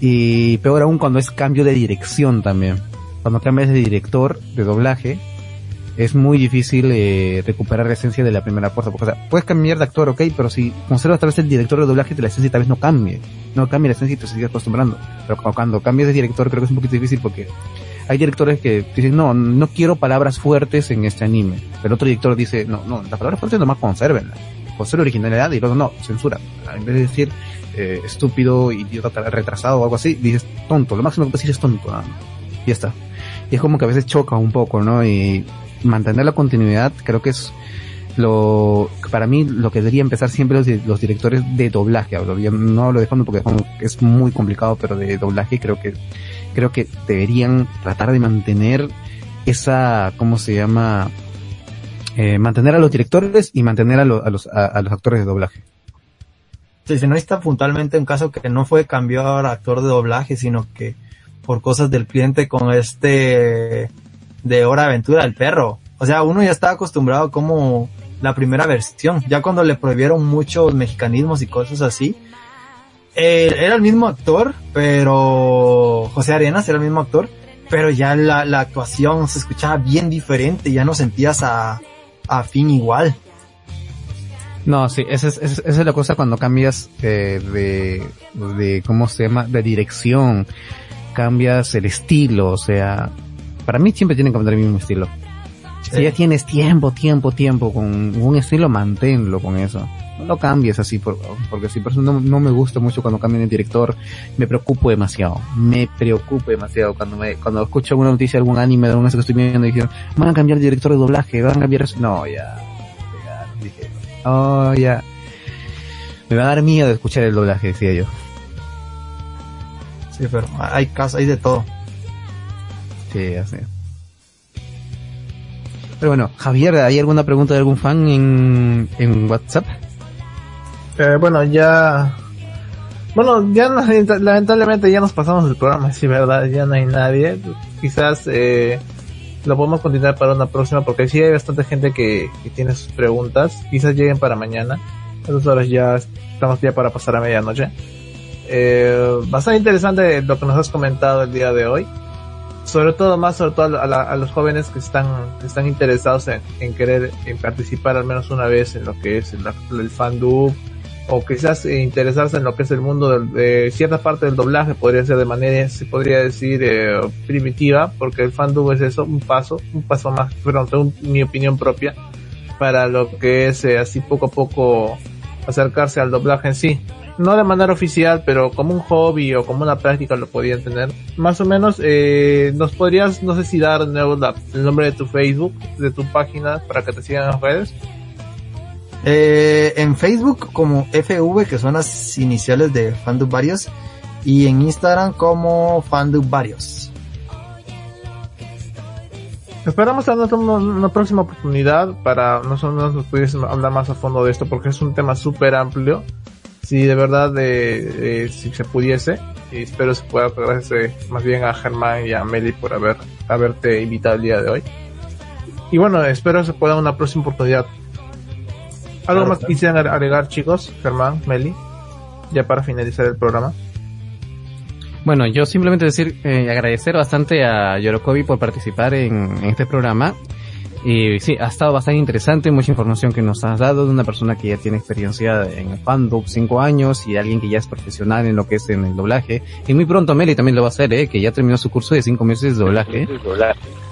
[SPEAKER 1] Y peor aún cuando es cambio de dirección también. Cuando cambias de director, de doblaje, es muy difícil eh, recuperar la esencia de la primera fuerza. Porque, o sea, puedes cambiar de actor, ok, pero si conservas tal vez el director de doblaje, la esencia tal vez no cambie. No cambie la esencia y te sigues acostumbrando. Pero cuando cambias de director creo que es un poquito difícil porque hay directores que dicen, no, no quiero palabras fuertes en este anime. Pero otro director dice, no, no, las palabras fuertes nomás consérvenlas. Conserva originalidad y luego no, censura. En vez de decir eh, estúpido, idiota, retrasado o algo así, dices tonto. Lo máximo que puedes decir es tonto. Y ya está. Y es como que a veces choca un poco, ¿no? Y mantener la continuidad creo que es lo para mí lo que debería empezar siempre los, los directores de doblaje no hablo de fondo porque es muy complicado pero de doblaje creo que creo que deberían tratar de mantener esa, ¿cómo se llama? Eh, mantener a los directores y mantener a, a, los, a, los actores de doblaje.
[SPEAKER 4] Sí, si no está puntualmente un caso que no fue cambiar actor de doblaje, sino que por cosas del cliente con este de Hora Aventura del perro. O sea, uno ya estaba acostumbrado como la primera versión. Ya cuando le prohibieron muchos mexicanismos y cosas así, eh, era el mismo actor, pero José Arenas era el mismo actor, pero ya la, actuación se escuchaba bien diferente, ya no sentías a, a igual.
[SPEAKER 1] No, sí, esa es, esa es la cosa cuando cambias eh, de, de, ¿cómo se llama? De dirección, cambias el estilo, o sea, para mí siempre tienen que tener el mismo estilo. Si ya tienes tiempo, tiempo, tiempo con un estilo, manténlo con eso no lo cambies así, porque si por eso no, no, me gusta mucho cuando cambian el director, me preocupo demasiado, me preocupo demasiado cuando me, cuando escucho alguna noticia, algún anime, de algún que estoy viendo y dijeron, van a cambiar el director de doblaje, van a cambiar eso, no, ya, ya, dije, oh, ya, me va a dar miedo de escuchar el doblaje, decía yo.
[SPEAKER 4] Sí, pero hay casos, hay de todo.
[SPEAKER 1] Sí, así. Pero bueno, Javier, ¿hay alguna pregunta de algún fan en, en WhatsApp?
[SPEAKER 3] Eh, bueno, ya... Bueno, ya lamentablemente ya nos pasamos el programa, sí, verdad, ya no hay nadie. Quizás eh, lo podemos continuar para una próxima porque sí hay bastante gente que, tiene sus preguntas. Quizás lleguen para mañana. A esas horas ya estamos ya para pasar a medianoche. Eh, bastante interesante lo que nos has comentado el día de hoy. Sobre todo más, sobre todo a, los jóvenes que están, están interesados en, querer en participar al menos una vez en lo que es el, el fandub o quizás interesarse en lo que es el mundo de, cierta parte del doblaje podría ser de manera se podría decir eh, primitiva porque el fandom es eso un paso un paso más perdón mi opinión propia para lo que es eh, así poco a poco acercarse al doblaje en sí no de manera oficial pero como un hobby o como una práctica lo podían tener más o menos eh, nos podrías no sé si dar de nuevo el nombre de tu Facebook de tu página para que te sigan en las redes
[SPEAKER 4] eh, en Facebook como FV, que son las iniciales de Fandub Varios, y en Instagram como Fandub Varios.
[SPEAKER 3] Esperamos tener una, próxima oportunidad para nosotros nos pudiésemos hablar más a fondo de esto porque es un tema súper amplio. Si de verdad, si se pudiese, y espero se pueda gracias eh, más bien a Germán y a Meli por haber haberte invitado el día de hoy. Y bueno, espero se pueda una próxima oportunidad. ¿Algo más quisieran agregar chicos, Germán, Meli? Ya para finalizar el programa.
[SPEAKER 1] Bueno, yo simplemente decir, eh, agradecer bastante a Yorokobi por participar en, este programa. Y sí, ha estado bastante interesante, mucha información que nos has dado de una persona que ya tiene experiencia en el fandom, cinco años, y alguien que ya es profesional en lo que es en el doblaje. Y muy pronto Meli también lo va a hacer, eh, que ya terminó su curso de cinco meses de doblaje.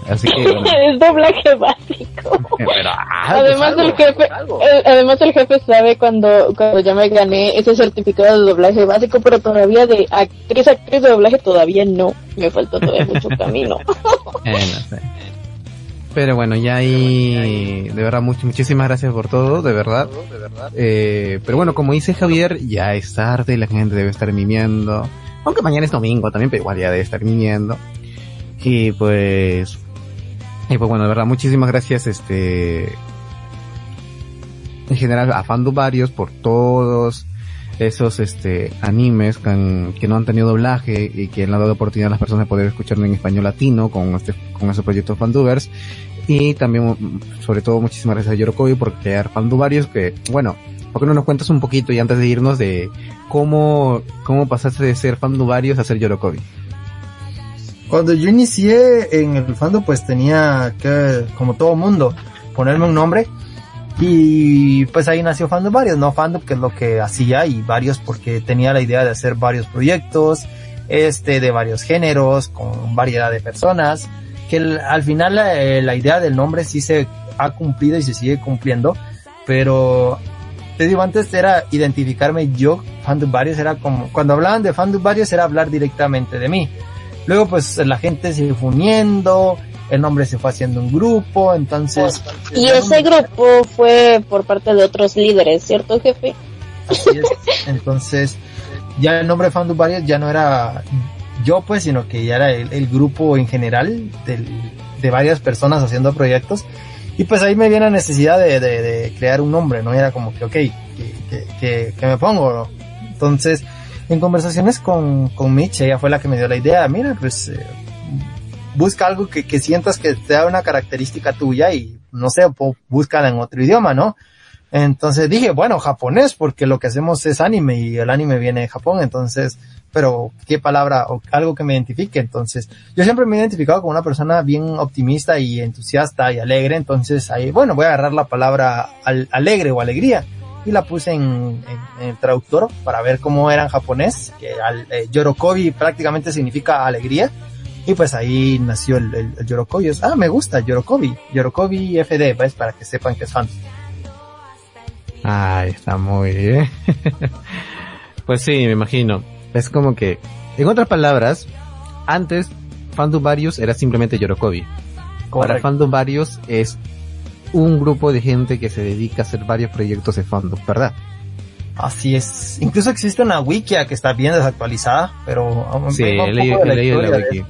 [SPEAKER 2] Así que, es doblaje básico. Ah, pues además el jefe, además el jefe sabe cuando, cuando ya me gané ese certificado de doblaje básico, pero todavía de actriz, actriz de doblaje todavía no. Me falta todavía mucho camino.
[SPEAKER 1] Eh, pero bueno, ya ahí, de verdad, muchísimas gracias por todo, de verdad. Eh, pero bueno, como dice Javier, ya es tarde, la gente debe estar mimiendo. Aunque mañana es domingo también, pero igual ya debe estar mimiendo. Y pues, y pues bueno, de verdad, muchísimas gracias, este, en general a varios por todos esos este animes que, no han tenido doblaje y que han dado oportunidad a las personas de poder escucharlo en español latino con este con ese proyecto Fandubers y también sobre todo muchísimas gracias a Yorokobi por crear Fandubarios que bueno ¿por qué no nos cuentas un poquito y antes de irnos de cómo cómo pasaste de ser Fandubarios a ser Yorokobi?
[SPEAKER 4] Cuando yo inicié en el fandom pues tenía que, como todo mundo, ponerme un nombre. Y pues ahí nació Fandom varios, no Fandom que es lo que hacía y varios porque tenía la idea de hacer varios proyectos, este, de varios géneros, con variedad de personas, que al final eh, la idea del nombre sí se ha cumplido y se sigue cumpliendo, pero te digo, antes era identificarme yo, Fandom varios, era como, cuando hablaban de Fandom varios era hablar directamente de mí. Luego pues la gente se fue uniendo, el nombre se fue haciendo un grupo, entonces...
[SPEAKER 2] Y ese grupo fue por parte de otros líderes, ¿cierto jefe?
[SPEAKER 4] Así es. Entonces, ya el nombre Fandu Varios ya no era yo pues, sino que ya era el, grupo en general de varias personas haciendo proyectos. Y pues ahí me viene la necesidad de, crear un nombre, ¿no? era como que, ok, que, me pongo. Entonces, en conversaciones con, con Mitch, ella fue la que me dio la idea, mira, pues eh, busca algo que, que sientas que te da una característica tuya y no sé, búscala en otro idioma, ¿no? Entonces dije, bueno, japonés, porque lo que hacemos es anime y el anime viene de Japón, entonces, pero qué palabra o algo que me identifique. Entonces, yo siempre me he identificado como una persona bien optimista y entusiasta y alegre, entonces ahí, bueno, voy a agarrar la palabra alegre o alegría y la puse en, el traductor para ver cómo era en japonés, que al, eh, Yorokobi prácticamente significa alegría. Y pues ahí nació el, el, Yorokobi. ah, me gusta Yorokobi. Yorokobi FD, ¿ves? Para que sepan que es fan.
[SPEAKER 1] Ah, está muy bien. pues sí, me imagino. Es como que, en otras palabras, antes Fandom Varios era simplemente Yorokobi. Para Fandom Varios es un grupo de gente que se dedica a hacer varios proyectos de fandom, ¿verdad?
[SPEAKER 4] Así es. Incluso existe una wiki que está bien desactualizada, pero
[SPEAKER 1] sí, he leído, la wiki.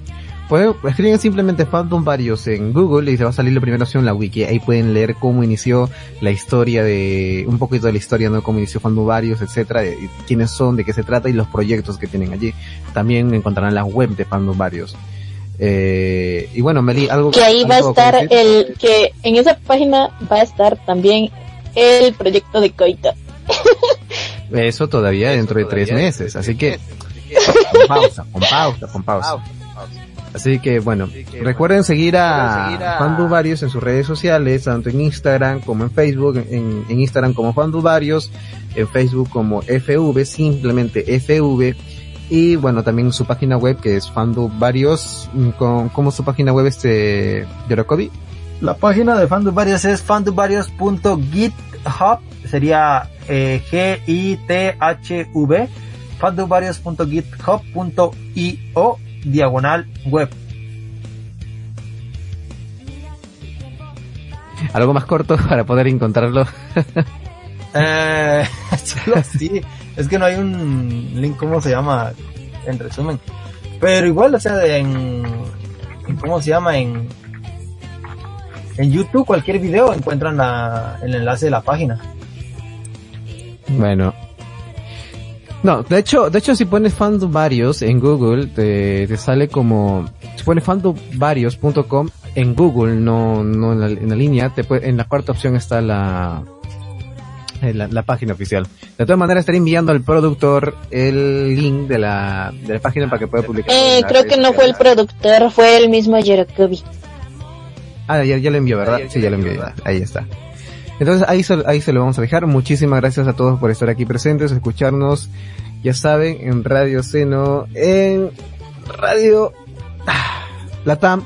[SPEAKER 1] Pues escriben simplemente Fandom varios en Google y se va a salir la primera opción la wiki. Ahí pueden leer cómo inició la historia de, un poquito de la historia, ¿no? Cómo inició Fandom varios, etcétera, quiénes son, de qué se trata y los proyectos que tienen allí. También encontrarán la web de Fandom varios. Eh, y bueno, Meli, algo
[SPEAKER 2] que ahí va a estar el que en esa página va a estar también el proyecto de Coito.
[SPEAKER 1] Eso todavía dentro de tres meses, así que con pausa, con pausa, con pausa. Así que bueno, recuerden seguir a Fandu Varios en sus redes sociales, tanto en Instagram como en Facebook, en, en Instagram como Fandu Varios, en Facebook como FV, simplemente FV, y bueno, también su página web que es Fandu Varios, mm, con, ¿cómo su página web este, Yorokobi?
[SPEAKER 4] La página de Fandu Varios es fanduvarios.github, sería eh, G-I-T-H-V, fanduvarios.github.io, diagonal web.
[SPEAKER 1] ¿Algo más corto para poder encontrarlo?
[SPEAKER 4] eh, sí es que no hay un link, ¿cómo se llama? En resumen. Pero igual, o sea, en, ¿cómo se llama? En, en YouTube, cualquier video encuentran la, el enlace de la página.
[SPEAKER 1] Bueno. No, de hecho, de hecho si pones fandom varios en Google, te, te sale como, si pones fandomvarios.com en Google, no, no en la, en la línea, te puede, en la cuarta opción está la, eh, la, la, página oficial. De todas maneras, estaré enviando al productor el link de la, de la página para que pueda publicar.
[SPEAKER 2] Eh, creo que no fue el productor, fue el mismo Yerokobi.
[SPEAKER 1] Ah, ya, ya lo envió, ¿verdad? sí, ya lo envió, ahí está. Entonces ahí se, ahí se lo vamos a dejar. Muchísimas gracias a todos por estar aquí presentes, escucharnos, ya saben, en Radio Seno, en Radio ah, Latam.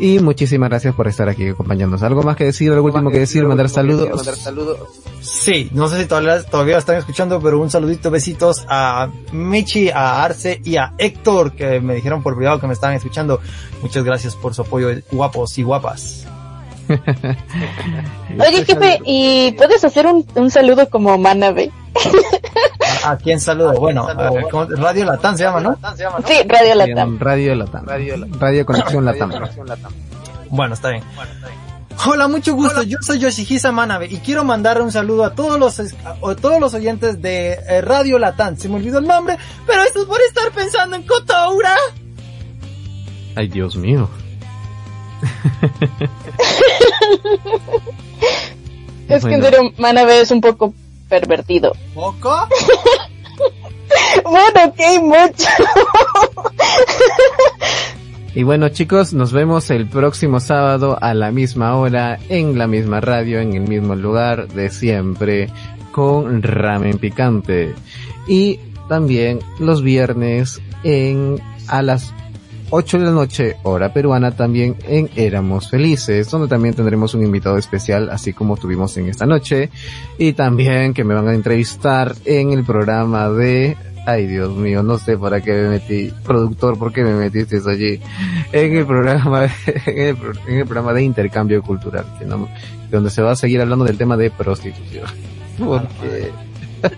[SPEAKER 1] Y muchísimas gracias por estar aquí acompañándonos. ¿Algo más que decir? ¿Algo último que decir? ¿Mandar saludos?
[SPEAKER 4] Mandar saludos. Sí, no sé si todavía, todavía están escuchando, pero un saludito, besitos a Michi, a Arce y a Héctor, que me dijeron por privado que me estaban escuchando. Muchas gracias por su apoyo, guapos y guapas.
[SPEAKER 2] Oye, jefe, ¿y puedes hacer un, un saludo como Manabe?
[SPEAKER 4] ¿A, quién saludo? Bueno, Radio Latam se llama, ¿no?
[SPEAKER 2] Sí, Radio Latam.
[SPEAKER 1] Radio Latam. Radio, Conexión Latam.
[SPEAKER 4] Bueno, está bien. Hola, mucho gusto. Yo soy Yoshihisa Manabe y quiero mandar un saludo a todos los a todos los oyentes de eh, Radio Latam. Se me olvidó el nombre, pero esto es por estar pensando en Kotoura.
[SPEAKER 1] Ay, Dios mío.
[SPEAKER 2] es que en serio, Manabe es un poco pervertido.
[SPEAKER 4] ¿Poco?
[SPEAKER 2] bueno, ok, mucho.
[SPEAKER 1] y bueno chicos, nos vemos el próximo sábado a la misma hora, en la misma radio, en el mismo lugar de siempre, con ramen picante. Y también los viernes en a las 8 de la noche, hora peruana, también en Éramos Felices, donde también tendremos un invitado especial, así como tuvimos en esta noche, y también que me van a entrevistar en el programa de Ay, Dios mío, no sé para qué me metí. Productor, ¿por qué me metiste allí? En el programa, en el, en el programa de intercambio cultural, no, donde se va a seguir hablando del tema de prostitución. Porque...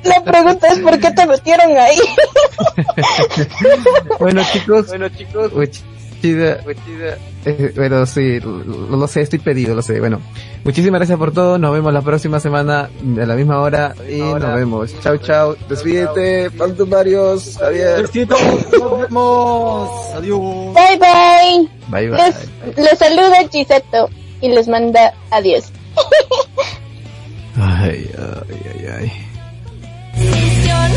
[SPEAKER 2] La pregunta es por qué te metieron ahí.
[SPEAKER 1] bueno chicos, bueno chicos, chida, eh, bueno sí, lo, lo, sé, estoy pedido, lo sé. Bueno, muchísimas gracias por todo. Nos vemos la próxima semana a la misma hora y nos vemos. Chao, chao. Despídete, Phantom Varios. Adiós.
[SPEAKER 4] Nos vemos. Adiós.
[SPEAKER 2] Bye bye.
[SPEAKER 1] Bye bye.
[SPEAKER 2] Les, les saluda Chisato y les manda adiós.
[SPEAKER 1] ay, ay, ay, ay.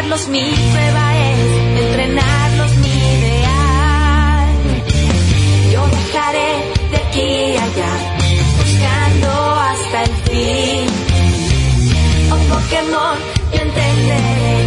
[SPEAKER 5] Entrenarlos, mi prueba es entrenarlos, mi ideal. Yo viajaré de aquí allá, buscando hasta el fin. Oh Pokémon, yo entenderé.